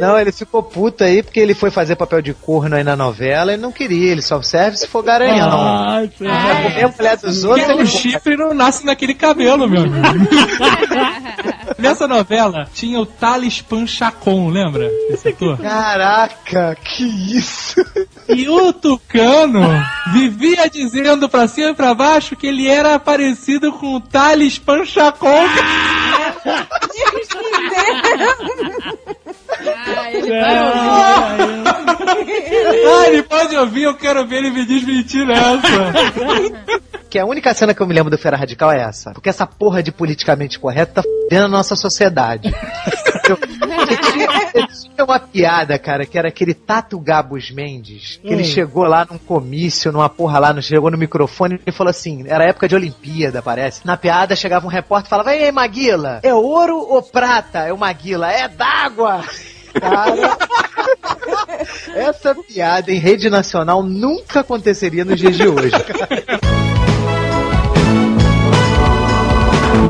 Não, ele ficou puto aí porque ele foi fazer papel de corno aí na novela e não queria, ele só serve se for garanhão. Ah, É comer a mulher dos outros, Porque ele o chifre não nasce naquele cabelo, meu amigo. Nessa novela tinha o Thales Panchacon, lembra? Esse ator? Caraca, que isso? E o Tucano vivia dizendo pra cima e pra baixo que ele era parecido com o Thales Panchacon. Ah, ele vai ouvir. Ah, ele pode ouvir, eu quero ver ele me desmentir nessa. Que a única cena que eu me lembro do Fera Radical é essa. Porque essa porra de politicamente correto tá fudendo a nossa sociedade. Eu- tinha- Tinha uma piada, cara, que era aquele Tato Gabos Mendes, que ele Hum. chegou lá num comício, numa porra lá, no- chegou no microfone e falou assim, era época de Olimpíada, parece. Na piada chegava um repórter e falava, ei, Maguila, é ouro ou prata? É o Maguila, é d'água! Cara, essa piada em rede nacional nunca aconteceria nos dias de hoje.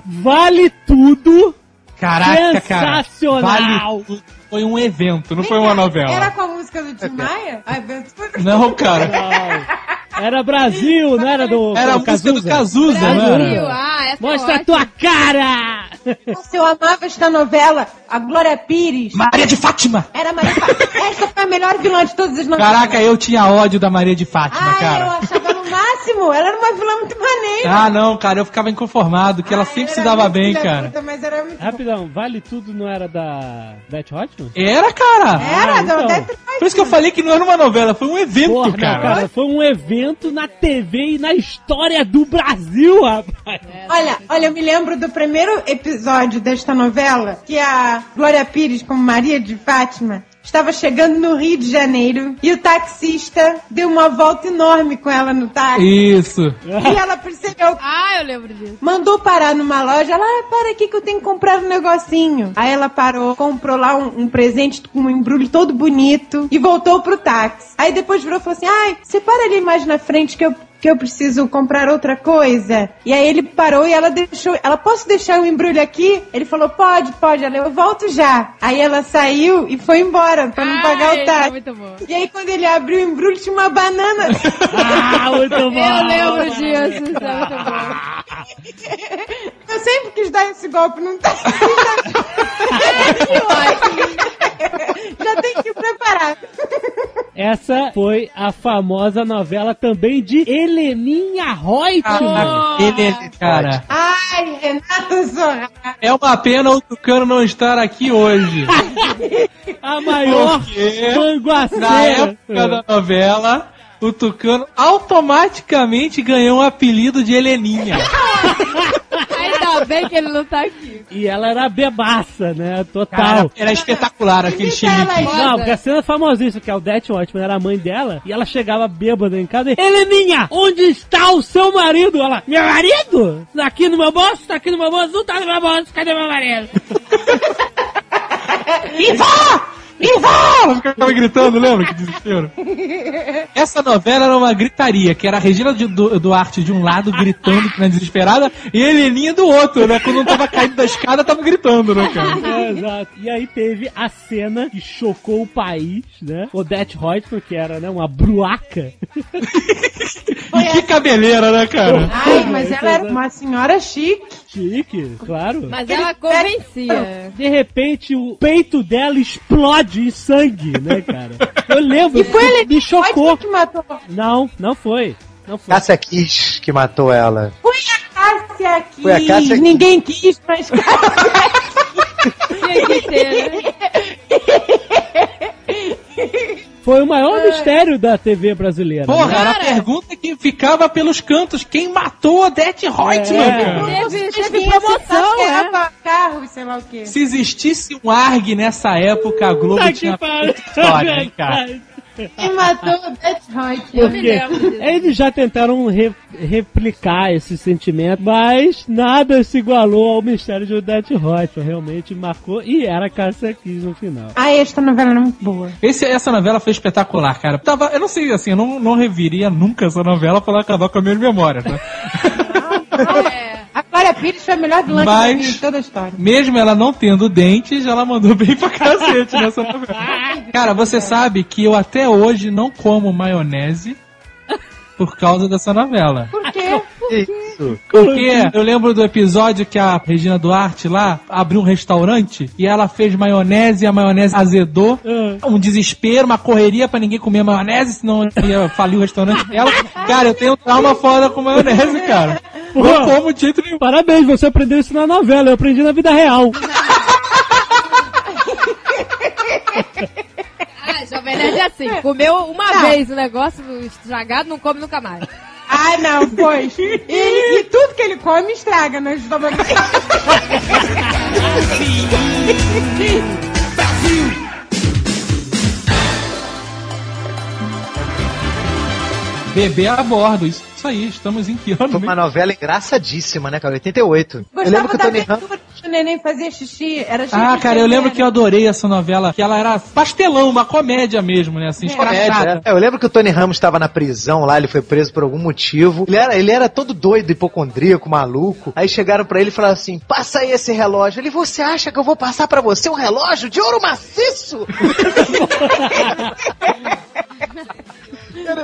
Vale tudo. Caraca, cara. Sensacional. Vale tudo. Foi um evento, não foi uma novela. Era com a música do Tim Maia? Não, cara. Não. Era Brasil, não era do Era a do música do Cazuza, Brasil, né? ah, essa Mostra é a tua cara! Nossa, eu amava esta novela. A Glória Pires. Maria de Fátima! Era Maria Fátima. Esta foi a melhor vilã de todas as novelas. Caraca, eu tinha ódio da Maria de Fátima, Ah, eu cara. achava no máximo. Ela era uma vilã muito maneira. Ah, não, cara, eu ficava inconformado, que ela sempre se dava muito bem, cara. puta, mas era muito... Rapidão, Vale Tudo não era da Beth Hotman? Era, cara. Era, Ah, da então. Odete Por isso que eu falei que não era uma novela, foi um evento, Porra, não, cara. cara, foi um evento na TV e na história do Brasil, rapaz. Olha, olha, eu me lembro do primeiro episódio desta novela, que a Glória Pires, como Maria de Fátima, estava chegando no Rio de Janeiro e o taxista deu uma volta enorme com ela no táxi. Isso. E ela percebeu. Ah, eu lembro disso. Mandou parar numa loja, ela, ah, para aqui que eu tenho que comprar um negocinho. Aí ela parou, comprou lá um, um presente com um embrulho todo bonito e voltou pro táxi. Aí depois virou e falou assim, ai, você para ali mais na frente que eu que eu preciso comprar outra coisa. E aí ele parou e ela deixou, ela, posso deixar o embrulho aqui? Ele falou, pode, pode. Ela, eu volto já. Aí ela saiu e foi embora pra não pagar Ai, o isso é táxi. muito bom. E aí quando ele abriu o embrulho tinha uma banana. Ah, muito bom. Eu lembro disso, isso é muito bom. Eu sempre quis dar esse golpe num táxi. Já tem que ir preparado. Essa foi a famosa novela também de Heleninha Reutemann. Ah, ele, cara. Ai, Renato Zorra. É uma pena o Tucano não estar aqui hoje. A maior Porque na época da novela, o Tucano automaticamente ganhou o apelido de Heleninha. Ainda bem que ele não tá aqui. E ela era bebaça, né? Total. Cara, era espetacular aquele chilique. Não, porque a cena famosíssima, que é o Death Watchman, era a mãe dela, e ela chegava bêbada em casa e, Heleninha, onde está o seu marido? Ela, meu marido? Tá aqui no meu bolso? Tá aqui no meu bolso? Não tá no meu bolso, cadê meu marido? Ela ficava gritando, lembra? Que desespero. Essa novela era uma gritaria, que era a Regina Duarte de um lado gritando na desesperada, e a Heleninha do outro, né? Quando não tava caindo da escada, tava gritando, né, cara? É, exato. E aí teve a cena que chocou o país, né? Odette Reutemann, que era, né, uma bruaca. E que cabeleira, né, cara? Ai, mas ela era uma senhora chique. Chique, claro. Mas ela convencia. De repente, o peito dela explode em sangue, né, cara? Eu lembro, E foi ele me chocou. que matou. Não, não foi. Não foi. Cássia Kiss que matou ela. Foi a Cássia quis. Foi a Cássia que- Ninguém quis, mas Cássia Tinha que ter, né? Foi o maior mistério da TV brasileira. Porra, né? era a pergunta que ficava pelos cantos. Quem matou Odete Reutemann? É. Teve, teve promoção, que é. era carro sei lá o quê. Se existisse um ARG nessa época, a Globo Tá tinha que pariu. feito história, hein, cara? Quem matou o Death Roy? Eu me Porque lembro disso. eles já tentaram re- replicar esse sentimento, mas nada se igualou ao mistério de Odete Roitman. Realmente marcou e era Cássia Kiss no final. Ah, esta novela era muito boa. Esse, essa novela foi espetacular, cara. Tava, eu não sei, assim, eu não, não reviria nunca essa novela pra ela acabar com a minha memória, tá? É. Glória Pires foi a melhor vilã Mas- que eu vi em toda a história. Mesmo ela não tendo dentes, ela mandou bem pra cacete nessa novela. Cara, você sabe que eu até hoje não como maionese por causa dessa novela. Por quê? Isso. Porque eu lembro do episódio que a Regina Duarte lá abriu um restaurante e ela fez maionese e a maionese azedou. Um desespero, uma correria pra ninguém comer maionese, senão ia falir o restaurante dela. Cara, eu tenho trauma foda com maionese, cara. Não como de jeito nenhum. Parabéns, você aprendeu isso na novela, eu aprendi na vida real. Ah, Jovem Nerd é assim. Comeu uma Não. vez o negócio estragado, não come nunca mais. Ah, não, pois. E, e tudo que ele come estraga, né? Justamente. Bebê a bordo, isso, isso aí, estamos em que ano Foi uma novela engraçadíssima, né, cara? 88. eu Gostava lembro que o Tony Ramos. o neném fazia xixi. Era xixi Ah, cara, eu lembro que eu adorei essa novela, que ela era pastelão, uma comédia mesmo, né, assim, Comédia, escrachada. é. É, eu lembro que o Tony Ramos estava na prisão lá, ele foi preso por algum motivo. Ele era, ele era todo doido, hipocondríaco, maluco. Aí chegaram pra ele e falaram assim: passa aí esse relógio. Ele, você acha que eu vou passar pra você um relógio de ouro maciço?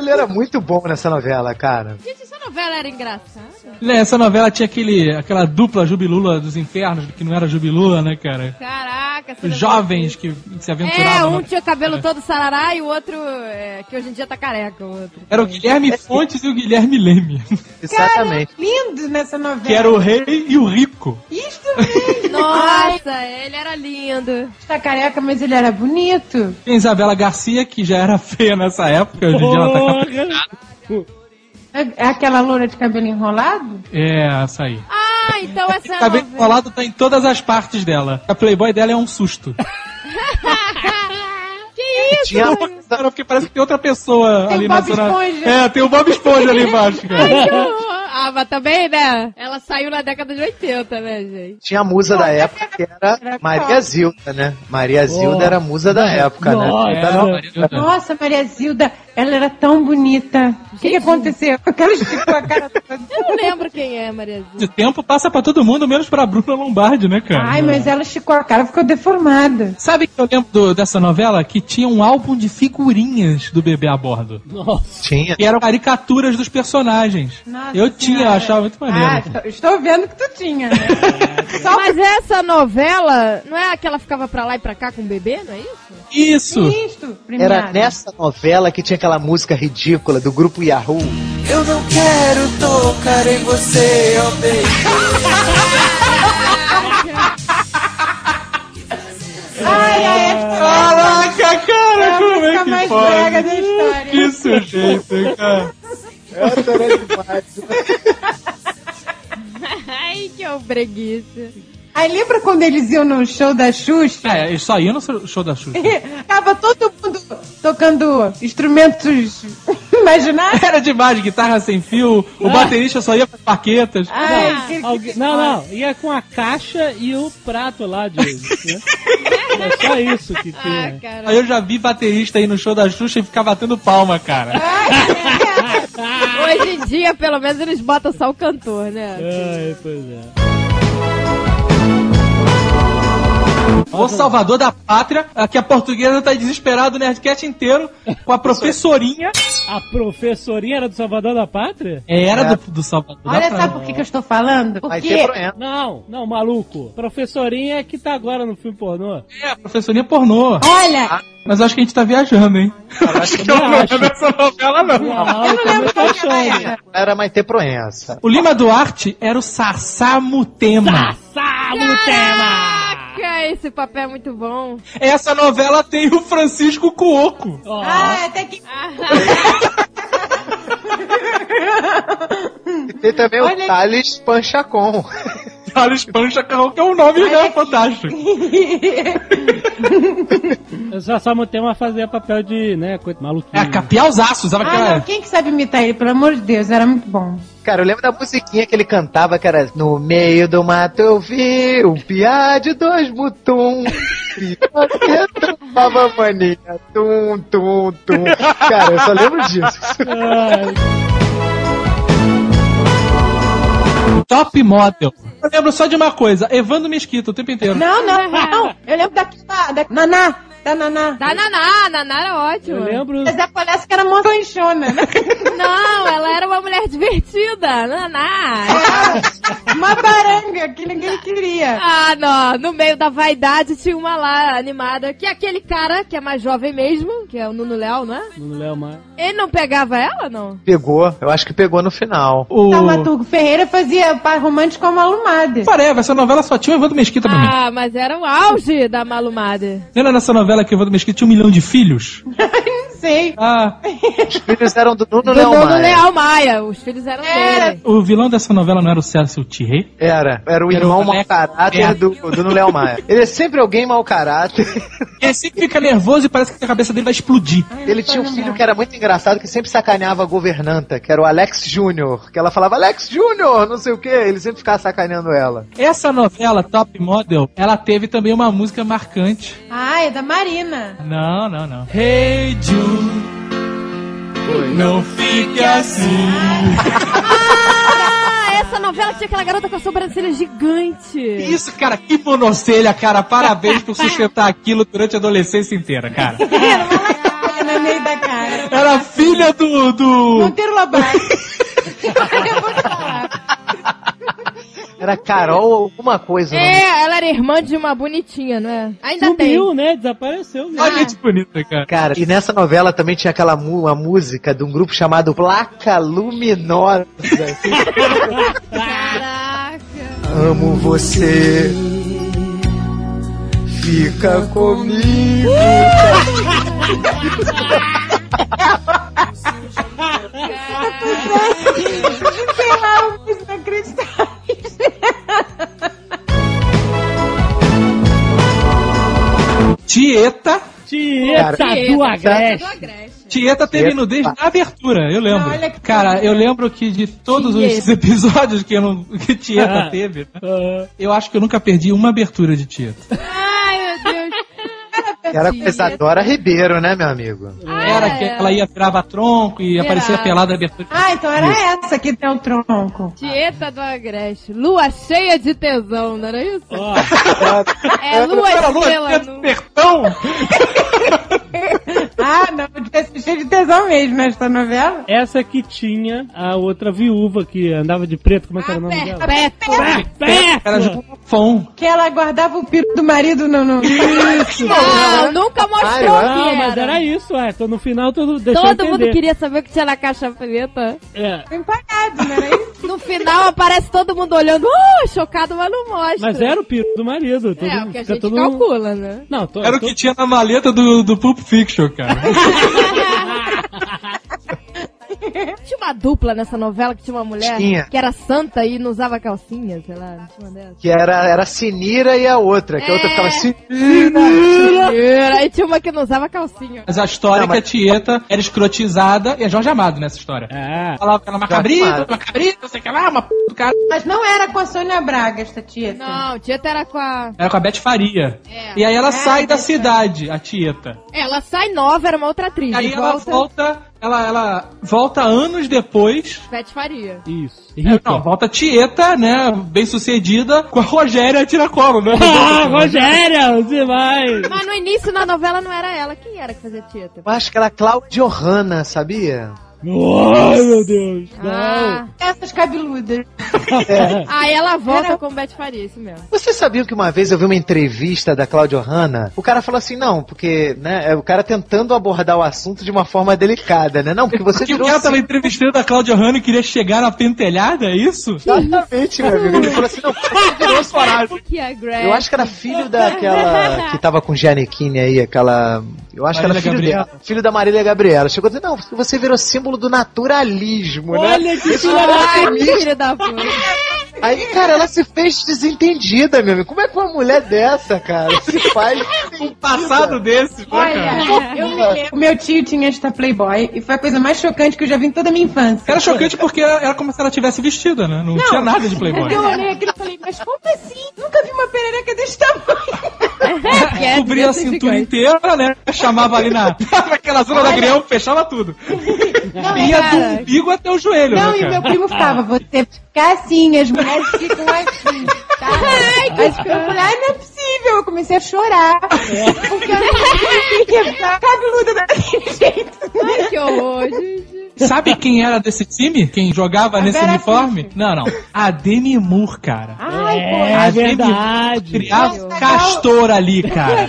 Ele era muito bom nessa novela, cara. Gente, essa novela era engraçada. Né, Essa novela tinha aquele, aquela dupla Jubilula dos infernos, que não era Jubilula, né, cara? Caraca, Os jovens que se É, aventuravam. um né? tinha o cabelo todo sarará e o outro, é, que hoje em dia tá careca, o outro. Era o Guilherme Fontes e o Guilherme Leme, Exatamente. Lindo nessa novela. que era o rei e o rico. Isso mesmo. Nossa, ele era lindo. Está careca, mas ele era bonito. Tem a Isabela Garcia, que já era feia nessa época, hoje em dia ela tá Porra. É é aquela loura de cabelo enrolado? É, essa aí. Ah, então essa é a Cabelo novela. enrolado tá em todas as partes dela. A Playboy dela é um susto. Que isso? Tinha Cara, porque parece que tem outra pessoa Tem ali o Bob nessa. Esponja. É, tem o Bob Esponja ali embaixo, cara. Ah, mas também, né? Ela saiu na década de 80, né, gente? Tinha a musa da época que era Maria Zilda, né? Maria Zilda era a musa da época, Nossa. né? Maria Zilda. Nossa, Maria Zilda, ela era tão bonita. O que, que aconteceu? Ela esticou a cara toda. Eu não lembro quem é, Maria Zilda. De tempo passa pra todo mundo, menos pra Bruna Lombardi, né, cara? Ai, mas ela esticou a cara, ficou deformada. Sabe que eu lembro do- dessa novela? Que tinha um álbum de figurinhas do bebê a bordo. Nossa. Tinha. Que eram caricaturas dos personagens. Nossa eu tinha, eu achava muito maneiro. Ah, estou, estou vendo que tu tinha, né? Só Mas essa novela, não é a que ela ficava pra lá e pra cá com o bebê, não é isso? Isso! Era nessa novela que tinha aquela música ridícula do grupo Yahoo. Eu não quero tocar em você, ó baby. Ai, ai, Caraca, cara, é como é que mais pode? brega da história. Que sujeito, cara. Essa era demais. Ai, que breguiça. Aí lembra quando eles iam no show da Xuxa? É, isso aí no show da Xuxa. Tava todo mundo tocando instrumentos imaginários. Era demais, guitarra sem fio, o baterista só ia para paquetas. Ai, que- Alguém- não, não, ia com a caixa e o prato lá de. Né? É só isso que Ah, tinha. cara. Aí eu já vi baterista aí no show da Xuxa e ficar batendo palma, cara. Hoje em dia, pelo menos, eles botam só o cantor, né? Ai, pois é. O Salvador da Pátria, aqui a portuguesa tá desesperado o Nerdcast inteiro com a professorinha. A professorinha era do Salvador da Pátria? Era É. do, do Salvador da Olha, Pátria. sabe por que, que eu estou falando? Porque ter Proença. Não, não, maluco. Professorinha é que tá agora no filme pornô. É, a professorinha pornô. Olha, Mas acho que a gente tá viajando, hein? acho que também não é dessa novela, não. Não, eu não lembro qual que ela era. Era Maite Proença. O Lima Duarte era o Sassamutema. Sassamo tema! Caraca, esse papel é muito bom. Essa novela tem o Francisco Cuoco. Ah, até que. E tem também Olha- o Thales Panchacon. Thales Panchacarrão, que é um nome né, fantástico. Eu só, só tem uma fazer papel de, né, coisa maluquinho. É, Capialzaço, sabe Ah, aquela... não, quem que sabe imitar ele? Pelo amor de Deus, era muito bom. Cara, eu lembro da musiquinha que ele cantava, que era No meio do mato eu vi um piá de dois butum. Trombava mania. Tum, tum, tum. Cara, eu só lembro disso. Top Model. Eu lembro só de uma coisa, Evandro Mesquita o tempo inteiro. Não, não, não. Eu lembro daquela. Da Naná. Da Naná. Da Naná, Naná era ótima. Eu lembro. Mas é, parece que era montanchona, né? Não, ela era uma mulher divertida, Naná. Uma baranga que ninguém queria. Ah, não. No meio da vaidade tinha uma lá animada, que é aquele cara que é mais jovem mesmo, que é o Nuno Léo, não é? No Léo Mar. Ele não pegava ela, não? Pegou, eu acho que pegou no final. O... Taumaturgo Ferreira fazia par romântico com a Malumada. Pareva, essa novela só tinha o Evandro Mesquita pra mim. Ah, mas era o auge da malumada. Lembra nessa novela que o Evandro Mesquita tinha um milhão de filhos? Sei. Ah, Os filhos eram do Nuno Nuno Maia. Leal Maia. Os filhos eram Era. dele. o vilão dessa novela não era o Cécio Thierry? Era, era o Era irmão o mau caráter Roberto. do, do Nuno Leão Maia. Ele é sempre alguém mau caráter. Ele sempre fica nervoso e parece que a cabeça dele vai explodir. Ele tinha um filho que era muito engraçado, que sempre sacaneava a governanta, que era o Alex Júnior. Que ela falava, Alex Júnior, não sei o que. Ele sempre ficava sacaneando ela. Essa novela, Top Model, ela teve também uma música marcante. Ah, é da Marina. Não, não, não. Hey Jude, não fique assim. Ah, essa novela tinha aquela garota com a sobrancelha gigante. Isso, cara, que monocelha, cara. Parabéns por sustentar aquilo durante a adolescência inteira, cara. No meio da cara. Era filha do. do... Monteiro Lobato. Era Carol alguma coisa. nome É, ela era irmã de uma bonitinha, não é? Ainda Sumiu, né? Desapareceu. Né? Olha que bonita, cara. Cara, e nessa novela também tinha aquela mu uma música de um grupo chamado Placa Luminosa. Caraca. Amo você. Fica comigo. Sei lá, um bicho inacreditáveis. Tieta. Tieta do Agreste. Tieta teve Tieta. nudez na abertura, eu lembro. Olha que Cara, eu lembro que de todos os Tieta. episódios que, eu não, que Tieta teve, Ah, eu acho que eu nunca perdi uma abertura de Tieta. Era com a Isadora Ribeiro, né, meu amigo? Era que ela ia virava tronco e aparecia pelada na abertura. Ah, então era essa que tem o tronco. Tieta do Agreste. Lua cheia de tesão, não era isso? ó, É lua Era lua cheia no- sertão. Ah, não, ser cheio de tesão mesmo essa novela. essa que tinha a outra viúva que andava de preto, como é que era o nome dela? Era tipo um fom. Que ela guardava o piro do marido no... no... Não, nunca mostrou Não, era. mas era isso, ué. Então no final todo deixou Todo entender. mundo queria saber o que tinha na caixa preta. É, Empalhado, não era isso? No final aparece todo mundo olhando, uh, chocado, mas não mostra. mas era o piro do marido. Todo, É, o que a gente calcula, né? Não, tô, Era o que tinha na maleta do, do Pulp Fiction, cara. Ha ha ha ha! Tinha uma dupla nessa novela que tinha uma mulher Tinha. que era santa e não usava calcinha, sei lá, não tinha uma dessas. Que era, era a Sinira e a outra. Que a outra ficava assim. Era, E tinha uma que não usava calcinha. Mas a história Não, mas- é que a Tieta era escrotizada e é Jorge Amado nessa história. É. Falava que era uma cabrita, Amado. uma cabrita, não sei o que lá, uma p do cara. Mas não era com a Sônia Braga, esta Tieta. Não, Tieta era com a. Era com a Beth Faria. É. E aí ela É, sai da cidade, a Tieta. Ela sai nova, era uma outra atriz. E aí de ela volta, volta, ela, ela volta anos depois. Beth Faria. Isso. É, Rica. não, volta Tieta, né? Bem sucedida, com a Rogéria Tiracolo, né? Ah, Rogério, você vai. Mas no início na novela não era ela. Quem era que fazia Tieta? Eu acho que era Claudio Hanna, sabia? Ai, meu Deus. Não. Ah, Essas cabeludas. aí ela volta com o Beth Faria, isso mesmo. Vocês sabiam que uma vez eu vi uma entrevista da Cláudia Hanna? O cara falou assim, não, porque, né, é o cara tentando abordar o assunto de uma forma delicada, né? Não, porque você Porque o virou cara tava sim- entrevistando a Cláudia Hanna e queria chegar na pentelhada, é isso? Exatamente, meu amigo. Ele falou assim, não, você virou sua Que é Greg. Eu acho que era filho daquela que tava com Giannichini aí, aquela. Eu acho que era Marília filho dela. Filho da Marília Gabriela. Chegou a dizer, não, você virou símbolo do naturalismo, né? Olha que filha filho da puta. Aí, cara, ela se fez desentendida, meu amigo. Como é que uma mulher dessa, cara, se faz Um passado desses, né, Olha, cara? eu me lembro. Meu tio tinha esta Playboy e foi a coisa mais chocante que eu já vi em toda a minha infância. Era chocante porque era como se ela tivesse vestida, né? Não, tinha nada de Playboy. Eu olhei aquilo e falei, mas como assim? Nunca vi uma perereca desse tamanho. É Cobria a desse cintura gigante. inteira, né? Chamava ali na, naquela zona da agrião, fechava tudo. Não, Ia cara. do umbigo até o joelho, Não, né, e meu primo ficava, você ficar assim, as mulheres ficam assim. Tá? Aí eu falei, ai, não é possível. Eu comecei a chorar. Porque eu não queria ficar cabeluda daquele jeito. Ai, que horror, gente. Sabe quem era desse time? Quem jogava A nesse Vera uniforme? Fischer. não, não. A Demi Moore, cara. Ai, É A Demi Moore verdade. Criava castor ali, cara.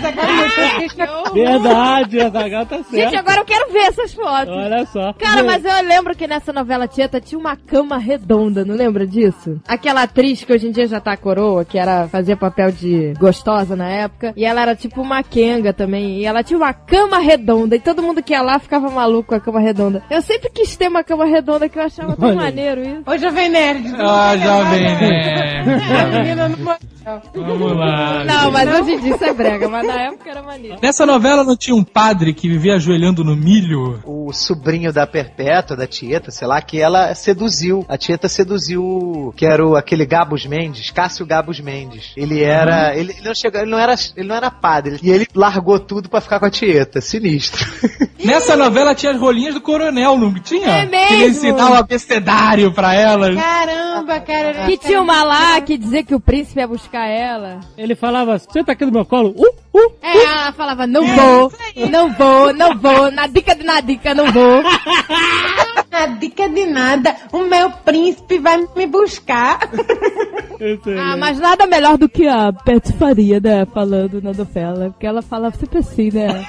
pô. Verdade, a Zagal tá certo. Gente, agora eu quero ver essas fotos. Olha só. Cara, mas eu lembro que nessa novela Tieta tinha uma cama redonda, não lembra disso? Aquela atriz que hoje em dia já tá coroa, que era fazia papel de gostosa na época, e ela era tipo uma Kenga também, e ela tinha uma cama redonda, e todo mundo que ia lá ficava maluco com a cama redonda. Eu sempre quis ter uma cama redonda que eu achava tão Olha. maneiro isso. Ô, Jovem Nerd. Ah, jovem nerd. Vamos lá. Não, mas hoje em dia isso é brega, mas na época era maneiro. Nessa novela não tinha um padre que vivia ajoelhando no milho? o sobrinho da Perpétua, da Tieta, sei lá, que ela seduziu. A Tieta seduziu, que era o, aquele Gabos Mendes, Cássio Gabos Mendes. Ele era, ele, ele não chegou, ele não era, ele não era padre, e ele largou tudo pra ficar com a Tieta, sinistro. Nessa novela tinha as rolinhas do coronel, não tinha? É mesmo? Que ele ensinava o abecedário pra elas. Caramba, cara. Que tinha uma lá que dizia que o príncipe ia buscar ela. Ele falava, senta aqui no meu colo. Uh, uh. É, ela falava, não vou, não vou, não vou, na dica de nadica, não vou. Na dica de nada, o meu príncipe vai me buscar. Ah, mas nada melhor do que a Beth Faria, né, falando na novela, porque ela falava sempre assim, né?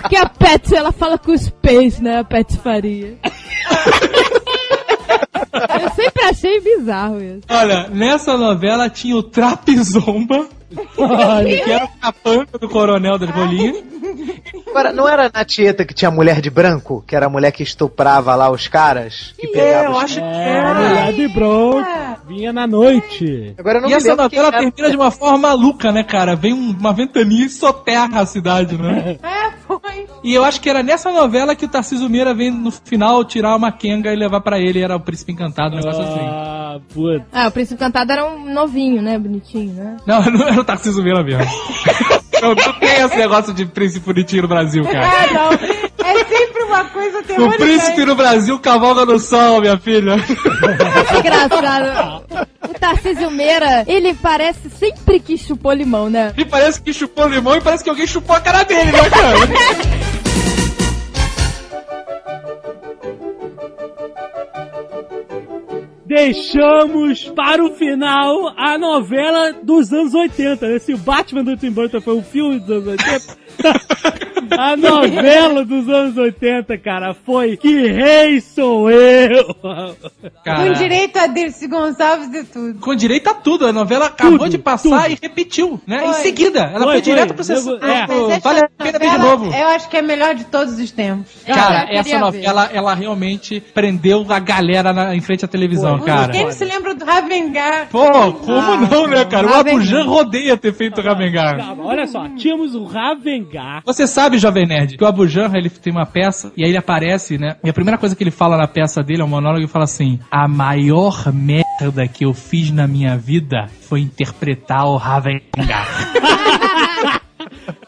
Porque a Pet, ela fala com os pés, né, a Pet Faria. Eu sempre achei bizarro isso. Olha, nessa novela tinha o Trapizomba, que era o capanga do coronel das rolinhas. Agora, não era na Tieta que tinha a mulher de branco, que era a mulher que estuprava lá os caras? Que pegava os... que É, a mulher de bronco. Vinha na noite. Agora eu não E essa novela era. termina de uma forma maluca, né, cara? Vem um- uma ventania e soterra a cidade, né? É, foi. E eu acho que era nessa novela que o Tarcísio Meira vem no final tirar uma Kenga e levar pra ele. Era o príncipe encantado, um negócio assim. Ah, putz. Ah, o príncipe cantado era um novinho, né, bonitinho, né? Não, não era o Tarcísio Meira mesmo. não, não tem esse negócio de príncipe bonitinho no Brasil, cara. Ah, não. É sempre uma coisa O terrorizante. príncipe no Brasil cavalga no sol, minha filha. Engraçado. O Tarcísio Meira, ele parece sempre que chupou limão, né? E parece que chupou limão e parece que alguém chupou a cara dele, né, cara? Deixamos para o final a novela dos anos 80. Esse Batman do Tim Burton foi um filme dos anos 80. a novela dos anos 80, cara, foi Que Rei Sou Eu. Com direito a Dirce Gonçalves e tudo. Com direito a tudo. A novela acabou Tudo, de passar tudo. e repetiu, né? Em Foi. seguida. Ela Foi, foi, direto pro sessão. É. Mas essa Vale a pena ver de novo. Eu acho que é a melhor de todos os tempos. Cara, essa novela, ela realmente prendeu a galera na- em frente à televisão, cara. Quem não se lembra do Ravengar? Pô, como não, né, cara? O. Abujan rodeia ter feito o Ravengar. Calma, olha só, tínhamos o Ravengar. Você sabe, Jovem Nerd, que o Abu Janra, ele tem uma peça, e aí ele aparece, né? E a primeira coisa que ele fala na peça dele é um monólogo, ele fala assim, a maior merda que eu fiz na minha vida foi interpretar o Ravengar.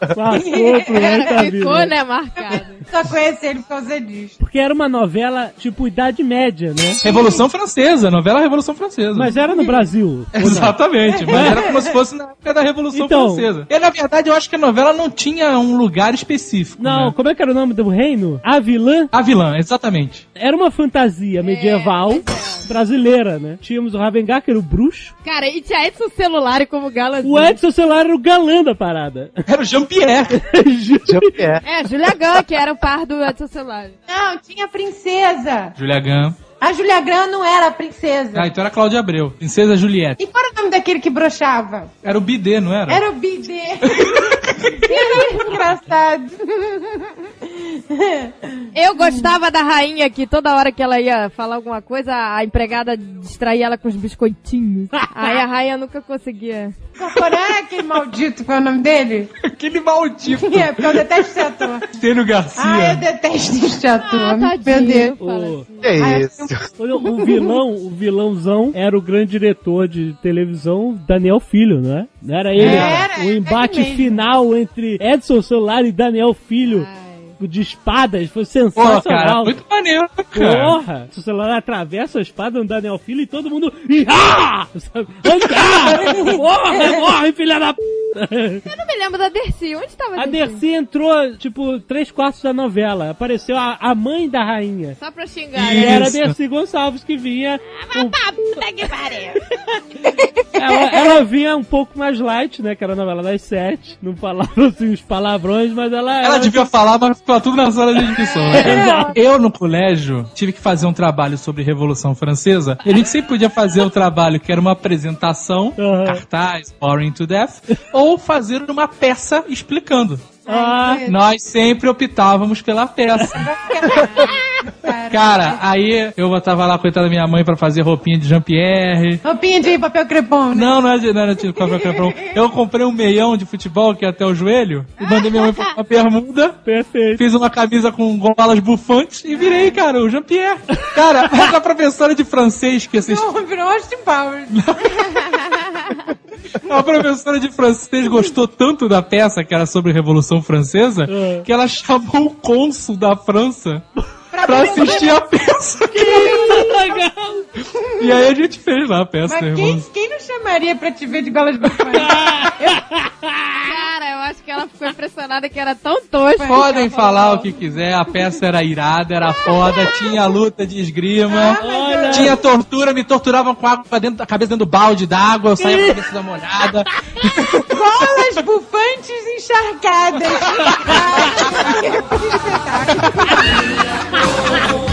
Passou pro resto da Ficou, vida. né, marcado. Só conheci ele por causa disso. Porque era uma novela tipo Idade Média, né? Revolução Francesa, novela Revolução Francesa. Mas era no Brasil. Exatamente, mas era como se fosse na época da Revolução Então- Francesa. E na verdade eu acho que a novela não tinha um lugar específico. Não, né? como é que era o nome do reino? A vilã A vilã, exatamente. era uma fantasia medieval brasileira, né? Tínhamos o Ravengar, que era o bruxo. Cara, e tinha Edson celular como gala. O Edson Celular era o galã da parada. Era o Jean-Pierre. Jean-Pierre. É, Julia Gunn, que era o par do Edson celular. Não, tinha a princesa. Julia Gunn. A Julia Graham não era a princesa. Ah, então era Cláudia Abreu. Princesa Juliette. E qual era o nome daquele que brochava? Era o Bidê, não era? Era o Bidê. que engraçado. Eu gostava da rainha que toda hora que ela ia falar alguma coisa, a empregada distraía ela com os biscoitinhos. Aí a rainha nunca conseguia. Corporão é aquele maldito, qual é o nome dele? Aquele maldito. É, porque eu detesto esse ator. Tênio Garcia. Ah, eu detesto esse ator. Ah, Meu tadinho. Deus. Fala O, assim. Ah, isso? o, o vilão, o vilãozão era o grande diretor de televisão Daniel Filho, não é? Não era ele? Era, o embate final entre Edson Celular e Daniel Filho de espadas foi Pô, cara, sensacional. muito maneiro, cara. Porra! O celular atravessa a espada no Daniel Filho e todo mundo. Ah! Ah! Morre, morre, filha da p. Eu não me lembro da Dercy. Onde tava A Dercy entrou, tipo, três quartos da novela. Apareceu a, a mãe da rainha. Só pra xingar, E né? era a. Dercy Gonçalves que vinha. um- Tá, puta que pariu. ela, ela vinha um pouco mais light, né? Que era a novela das sete. Não falava assim os palavrões, mas ela. Ela devia falar, mas ficava tudo na sala de edição. né? Eu, no colégio, tive que fazer um trabalho sobre Revolução Francesa. E a gente sempre podia fazer um trabalho que era uma apresentação, Aham. cartaz, boring to death, ou fazer uma peça explicando. Ah, Nós sempre optávamos pela peça. Cara, aí eu botava lá, coitada da minha mãe, pra fazer roupinha de Jean-Pierre. Roupinha de papel crepom, né? Não, não é de, não era de papel crepom. Eu comprei um meião de futebol que é até o joelho e mandei minha mãe fazer uma bermuda. perfeito. Fiz uma camisa com golas bufantes e virei, cara, o Jean-Pierre. Cara, mas a professora de francês que assistiu. Não, virou Austin Powers. A professora de francês gostou tanto da peça que era sobre a Revolução Francesa É. que ela chamou o cônsul da França pra assistir a peça. E aí a gente fez lá a peça, Mas né, quem, quem não chamaria pra te ver de golas bufantes? Cara, eu acho que ela ficou impressionada que era tão tosco. Podem falar o que quiser, a peça era irada, era foda, tinha luta de esgrima, Olha. tinha tortura, me torturavam com água dentro da cabeça dentro do balde d'água, eu saía com a cabeça da molhada. Golas bufantes encharcadas. Ah, que espetáculo.